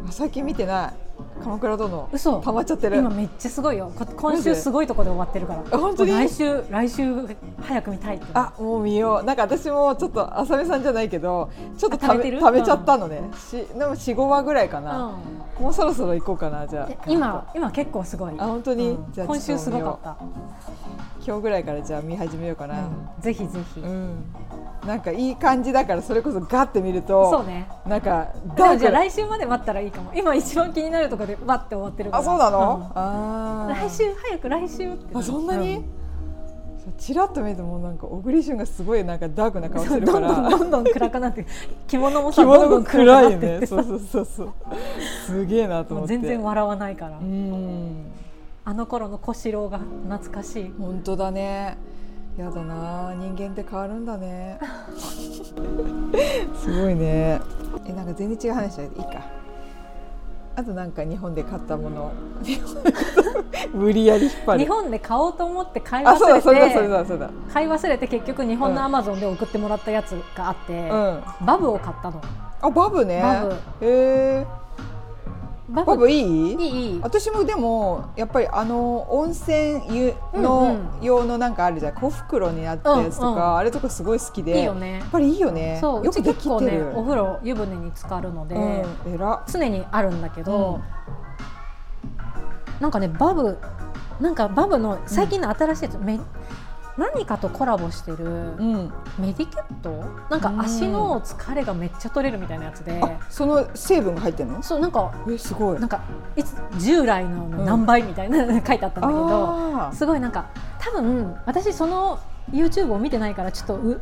あ最近見てない鎌倉殿嘘。溜まっちゃってる。今めっちゃすごいよ。こ今週すごいとこで終わってるから。あ本当に？来週来週早く見たいあもう見よう。なんか私もちょっと浅見さんじゃないけどちょっとあ食べ食べちゃったのね、しでも45話ぐらいかな、うん。もうそろそろ行こうかなじゃあ。今今結構すごい。あ本当に、うん。じゃあ今週すごかっちょっと見よう今日ぐらいからじゃあ見始めようかた、な、うん。ぜひぜひ、うん。なんかいい感じだからそれこそガッて見るとそうね。なんかでもじゃあ来週まで待ったらいいかも。今一番気になるところでバッて終わってるから。クあそうなの、うん。あー。来週早く来週ってあそんなに、うそうチラッと見るともうなんか小栗旬がすごいなんかダークな顔してるから。どんどんどんどん暗くなって着物もさ着物どんどんが暗暗いね。そうそうそうそう。すげえなと思って。全然笑わないから、うんあの頃の小四郎が懐かしい。本当だね。やだな。人間って変わるんだね。*laughs* すごいね。えなんか全然違う話だけどいいか。あとなんか日本で買ったもの。*laughs* 無理やり引っ張る。日本で買おうと思って買いあそうだ忘それだそれれてだそうだ。買い忘れて結局日本のアマゾンで送ってもらったやつがあって、うん。バブを買ったの。あバブね。バブ。へえババブいい？いいいい。私もでもやっぱりあの温泉湯うんのう用のなんかあるじゃん。小袋になったやつとか、あれとかすごい好きで。いいよね。やっぱりいいよね。そうよくできてる、お風呂湯船に浸かるので、うん、えら常にあるんだけど、うん。なんかねバブなんかバブの最近の新しいやつ、め何かとコラボしてるうん、メディケット？なんか足の疲れがめっちゃ取れるみたいなやつで、あその成分が入ってるの？そうなんかえすごい。なんかいつ従来の何倍みたいな、書いてあったんだけどすごいなんか多分私その YouTube を見てないからちょっとう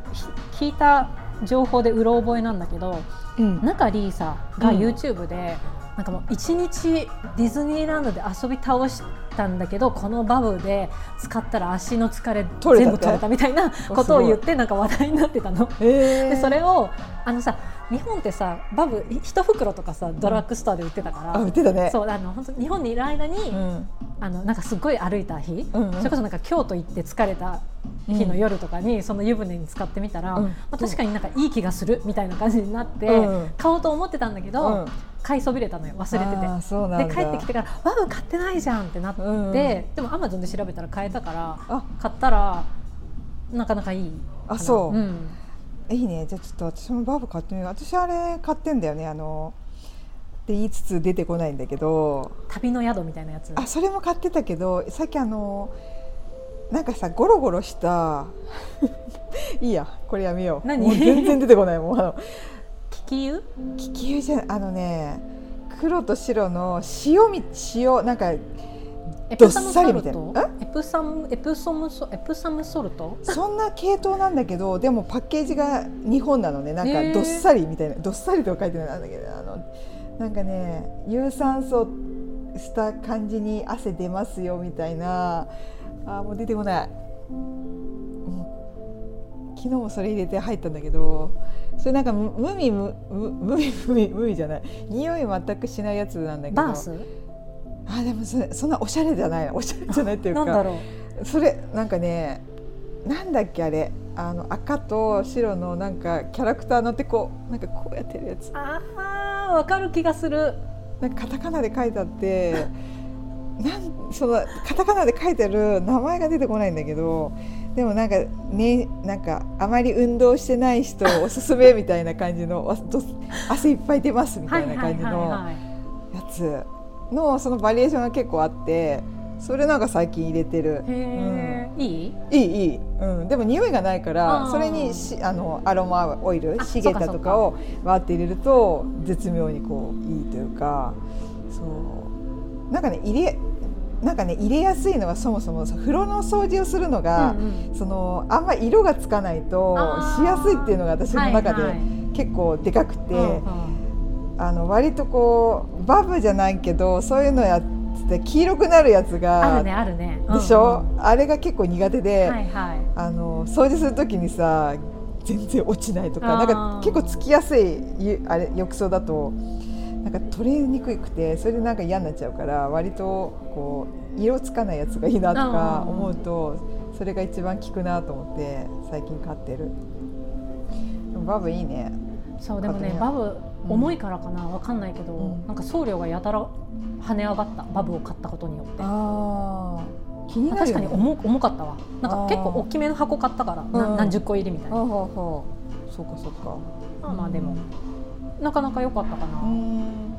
ひ聞いた情報でうろ覚えなんだけどうん。中里依紗がうん。YouTube で、なんかもう一日ディズニーランドで遊び倒したんだけどこのバブで使ったら足の疲れ全部取れたみたいなことを言ってなんか話題になってたの。えー、でそれをあのさ日本ってさバブ一袋とかさドラッグストアで売ってたから、あ売ってたね。そうあの本当日本にいる間に、うん。あのなんかすっごい歩いた日、うんうん。それこそなんか京都行って疲れた日の夜とかにその湯船に使ってみたら、うん。まあ、確かになんかいい気がするみたいな感じになって、うん。買おうと思ってたんだけど、うん。買いそびれたのよ。忘れてて。で帰ってきてから「バブ買ってないじゃん」ってなって、うんうん。でもアマゾンで調べたら買えたからあ。買ったらなかなかいいあそう。うん、いいね。じゃあちょっと私もバブ買ってみよう。私あれ買ってんだよね。あのって言いつつ出てこないんだけど。旅の宿みたいなやつ。あそれも買ってたけどさっきあのなんかさゴロゴロした *laughs* いいやこれやめよう。何？全然出てこないもうあの気球？気球じゃあのね黒と白の塩み塩なんかどっエプサムさりみたいな。エプサムエプソムソエプサムソルト？そんな系統なんだけどでもパッケージが日本なのね。なんかどっさりみたいな。どっさりとは書いてないんだけどあのなんかね有酸素した感じに汗出ますよみたいな。あーもう出てこない。昨日もそれ入れて入ったんだけどそれなんか無無味無無無味無味無味じゃない。匂い全くしないやつなんだけど。バース？あでもそれそんなおしゃれじゃないおしゃれじゃないっていうかだろう。それなんかねなんだっけあれあの赤と白のなんかキャラクター乗ってこうなんかこうやってるやつ。ああわかる気がする。なんかカタカナで書いてあって *laughs* なんそのカタカナで書いてある名前が出てこないんだけどでもなんかねなんかあまり運動してない人おすすめみたいな感じの汗いっぱい出ますみたいな感じのやいつのそのバリエーションが結構あってそれなんか最近入れてる。へえ、いい？いいいい、うん、でも匂いがないからそれにしあのアロマオイルあシゲタとかをわーって入れると絶妙にこういいというかそう。なんかね入れなんかね入れやすいのはそもそも風呂の掃除をするのが、うんうん。そのあんま色がつかないとしやすいっていうのが私の中ではいはい。結構でかくて、うんうんあの割とこうバブじゃないけどそういうのやって黄色くなるやつあがるねあるね。でしょ、うん。うんあれが結構苦手で、はいはい。あの掃除するときにさ全然落ちないとかなんか結構つきやすいゆあれ浴槽だとなんか取れにくくてそれでなんか嫌になっちゃうから割とこう色つかないやつがいいなとかうん思うとそれが一番効くなと思って最近買ってる。バブいいね。そうでもねバブう。ん重いからかなわかんないけど、うん。なんか送料がやたら跳ね上がったバブを買ったことによって。ああ気になるよね。確かに重重かったわ。なんか結構大きめの箱買ったから、なうん何十個入りみたいな、ほうほうほうそうかそうか。まあまあでも、なかなか良かったかな、うん。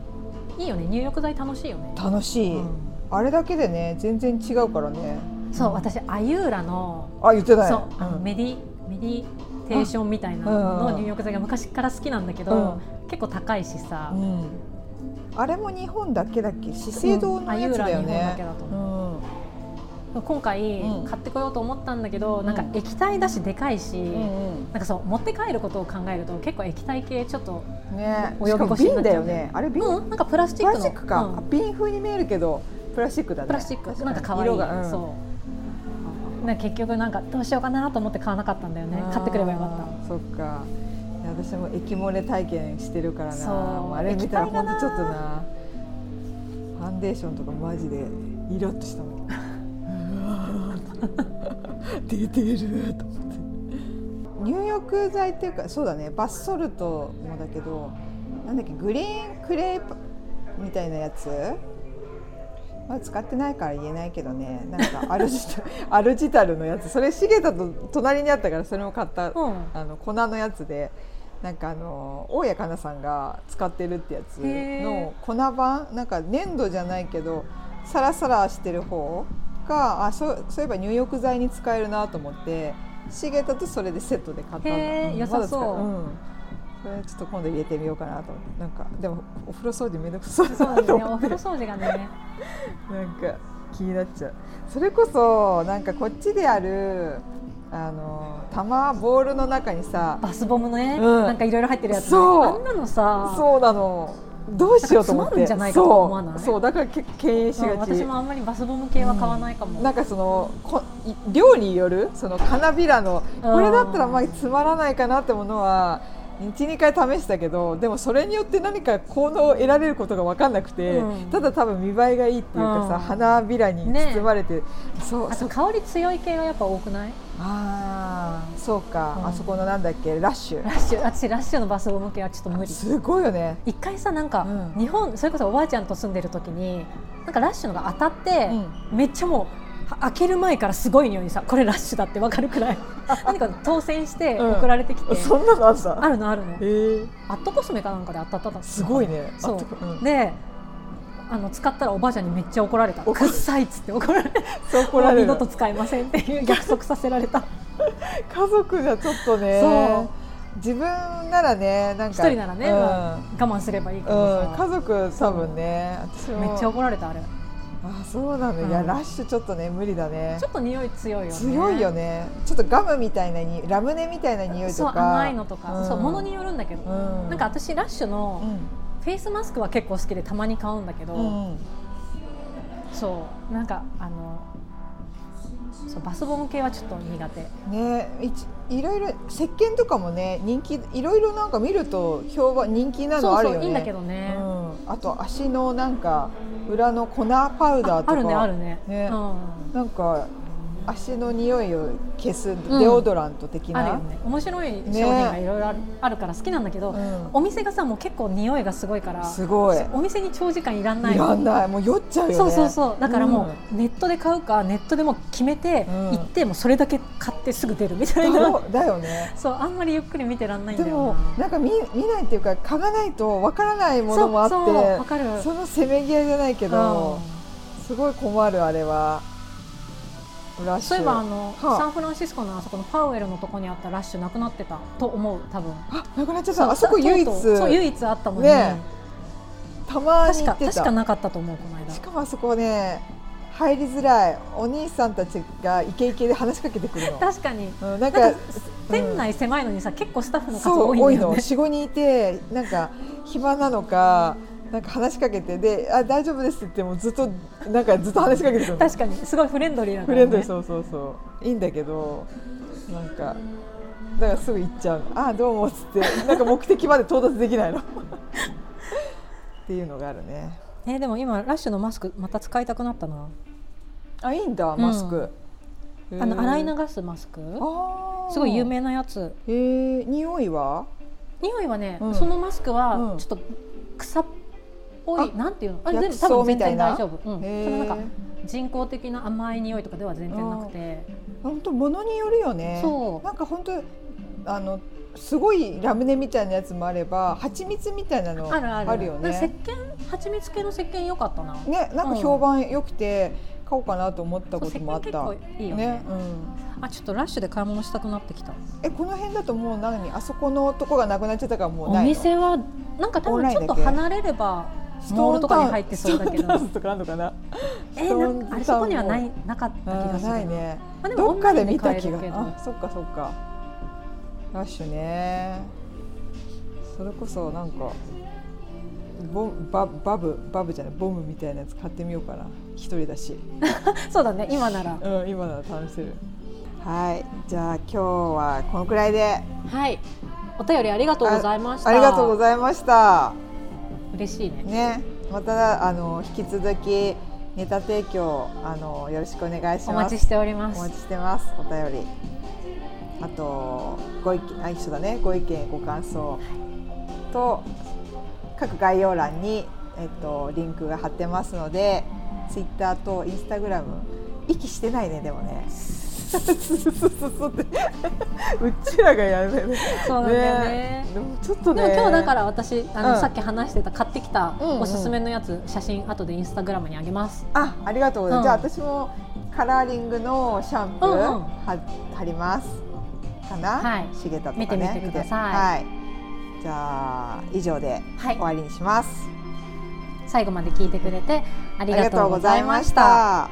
いいよね。入浴剤楽しいよね、楽しい、うん。あれだけでね全然違うからね。そう私アユーラのあ言ってない。そうあのん。メディメディテーションみたいなのの入浴剤が昔から好きなんだけど、結構高いしさ、うん。あれも日本だけだっけ？資生堂のやつだよね。けだとう。ん。今回うん。買ってこようと思ったんだけど、ん。なんか液体だしでかいし、うんなんかそう持って帰ることを考えると結構液体系ちょっと及び腰になっちゃうね。ね。あれ瓶、うんなんかプラスチプックの。ラスチックか、うん。あ瓶風に見えるけどプラスチックだね。プラスチック。確なんか可愛い。色が、うん。そうな結局なんかどうしようかなと思って買わなかったんだよね。買ってくればよかっあーそっか。私も液漏れ体験してるからな。あれ見たらほんとちょっとな。ファンデーションとかマジでイラッとしたもん。*laughs* 出てると思って。入浴剤っていうかそうだね。バスソルトもだけどなんだっけグリーンクレープみたいなやつまだ使ってないから言えないけどね。なんかアルジタ *laughs* アルジタルのやつ。それ重田と隣にあったからそれも買った、うん。あの粉のやつで。なんかあの大谷かなさんが使ってるってやつへの粉版？なんか粘土じゃないけどサラサラしてる方があそうそういえば入浴剤に使えるなと思って重田とそれでセットで買ったんだ。そう。まちょっと今度入れてみようかなと。なんかでもお風呂掃除めんどくさそうだなと思って。ね。お風呂掃除がね。なんか気になっちゃう。それこそなんかこっちであるあの玉ボールの中にさバスボムのね、うん。なんかいろいろ入ってるやつ、ね、そう。あんなのさそうなの。どうしようと思って。そう。そうだからけ敬遠しうんがち。私もあんまりバスボム系は買わないかも、なんかそのこい量による？その花びらの。これだったらまあつまらないかなってものは12回試したけどでもそれによって何か効能を得られることが分かんなくて、うん。ただ多分見栄えがいいっていうかさ、うん。花びらに包まれて、そうあと香り強い系がやっぱ多くない？ああそうか、うん。あそこのなんだっけ？ラッシュ。ラッシュ。私ラッシュのバスボム系はちょっと無理。すごいよね。一回さなんか、うん。日本それこそおばあちゃんと住んでる時になんかラッシュのが当たって、めっちゃもうは開ける前からすごい匂いにさこれラッシュだってわかるくらい？*laughs* 何か当選してうん。送られてきて、そんなのあったあるのあるの。え。ー、アットコスメかなんかで当たったの。すごいね。そう。うん。であの使ったらおばあちゃんにめっちゃ怒られた。怒くっさいっつって怒られてそう怒ら二度と使いませんっていう約束させられた。*laughs* 家族じゃちょっとねそう。自分ならねなんか一人ならね、うん。まあ我慢すればいいけどうん、さ、家族多分ねめっちゃ怒られたあれあそうなの、いやうん。ラッシュちょっとね無理だね。ちょっと匂い強いよね。強いよね。ちょっとガムみたいなにラムネみたいな匂いそうとか甘いのとか、うん。そう物によるんだけど、うん。なんか私ラッシュのフェイスマスクは結構好きでたまに買うんだけど、うん、うんそうなんかあのそうバスボム系はちょっと苦手。ねいろいろ石鹸とかもね人気いろいろなんか見ると評判人気なのあるよね。そうそういいんだけどね、うん、あと足のなんか裏の粉パウダーとかあるねあるね。ね。うん。なんか足の匂いを消すデオドラント的な、あるよね。面白い商品がいろいろあるから好きなんだけど、うん。お店がさもう結構匂いがすごいからすごい。お店に長時間いらんない。いらんない。もう酔っちゃうよね。そうそうそう。だからもううネットで買うかネットでも決めてうん。行ってもうそれだけ買ってすぐ出るみたいな、だだよね。*laughs* そうあんまりゆっくり見てらんないんだよな。なんか見見ないっていうか嗅がないとわからないものもあってそうそうわかる。そのせめぎ合いじゃないけどすごい困るあれはラッシュ。そういえばあの、はあ。サンフランシスコのあそこのパウエルのとこにあったラッシュなくなってたと思う多分。あなくなっちゃったあそこ唯一。そう唯一あったのに、ね。たまに確かなかったと思うこの間。しかもあそこね入りづらい。お兄さんたちがイケイケで話しかけてくるの、*laughs* 確かに。うん、なんか店内狭いのにさ結構スタッフの数そう多いんだよね。多いの。45人いてなんか暇なのかなんか話しかけてであ大丈夫ですって言ってもずっとなんかずっと話しかけてくるの。確かにすごいフレンドリーな、ね、フレンドリーそうそうそう。いいんだけどなんかだからすぐ行っちゃう。あどうもっつってなんか目的まで到達できないの。っていうのがあるね。えーでも今ラッシュのマスクまた使いたくなったな。あいいんだマスク、へー。あの洗い流すマスク？すごい有名なやつ。えー、匂いは？匂いはね、うん。そのマスクはうん。ちょっと草っぽい、あなんていうの？あ薬全部多分全然大丈夫、うん、そのなんか人工的な甘い匂いとかでは全然なくて。本当物によるよね。そう。なんか本当あのすごいラムネみたいなやつもあれば蜂蜜みたいなのあるある。よなんか石ね鹸蜂蜜系の石鹸良かったな。ねなんか評判良くて買おうかなと思ったこともあった。いいよね。うん。あちょっとラッシュで買い物したくなってきた。えこの辺だともう何？あそこのとこがなくなっちゃったからもうお店はなんか多分ちょっと離れればモールとかに入ってそうだけどとかあるのかな？えー、あれそこにはないなかった気があするな。いね。まあでもどっかで見た気があそっかそっか。ラッシュね。それこそなんかボババブバブじゃないボムみたいなやつ買ってみようかな。一人だし、*laughs* そうだね今なら。うん、今なら試せる。はい。じゃあ今日はこのくらいで。はい。お便りありがとうございました。ありがとうございました嬉しいね。ね。またあの引き続きネタ提供あのよろしくお願いします。お待ちしております。お待ちしてます。お便り。あとご意見あ一緒だね。ご意見ご感想。と各概要欄にえっとリンクが貼ってますのでツイッターとインスタグラム息してないねでもねうちらがやめるそうなんだよねでもちょっとねでも今日だから私あの、うんさっき話してた買ってきたおすすめのやつ、写真後でインスタグラムにあげますあありがとうございます、うんじゃあ私もカラーリングのシャンプーうんうん貼りますかな、はいシゲタとかね見てみてくださいはいじゃあ以上で終わりにします、最後まで聞いてくれてありがとうございました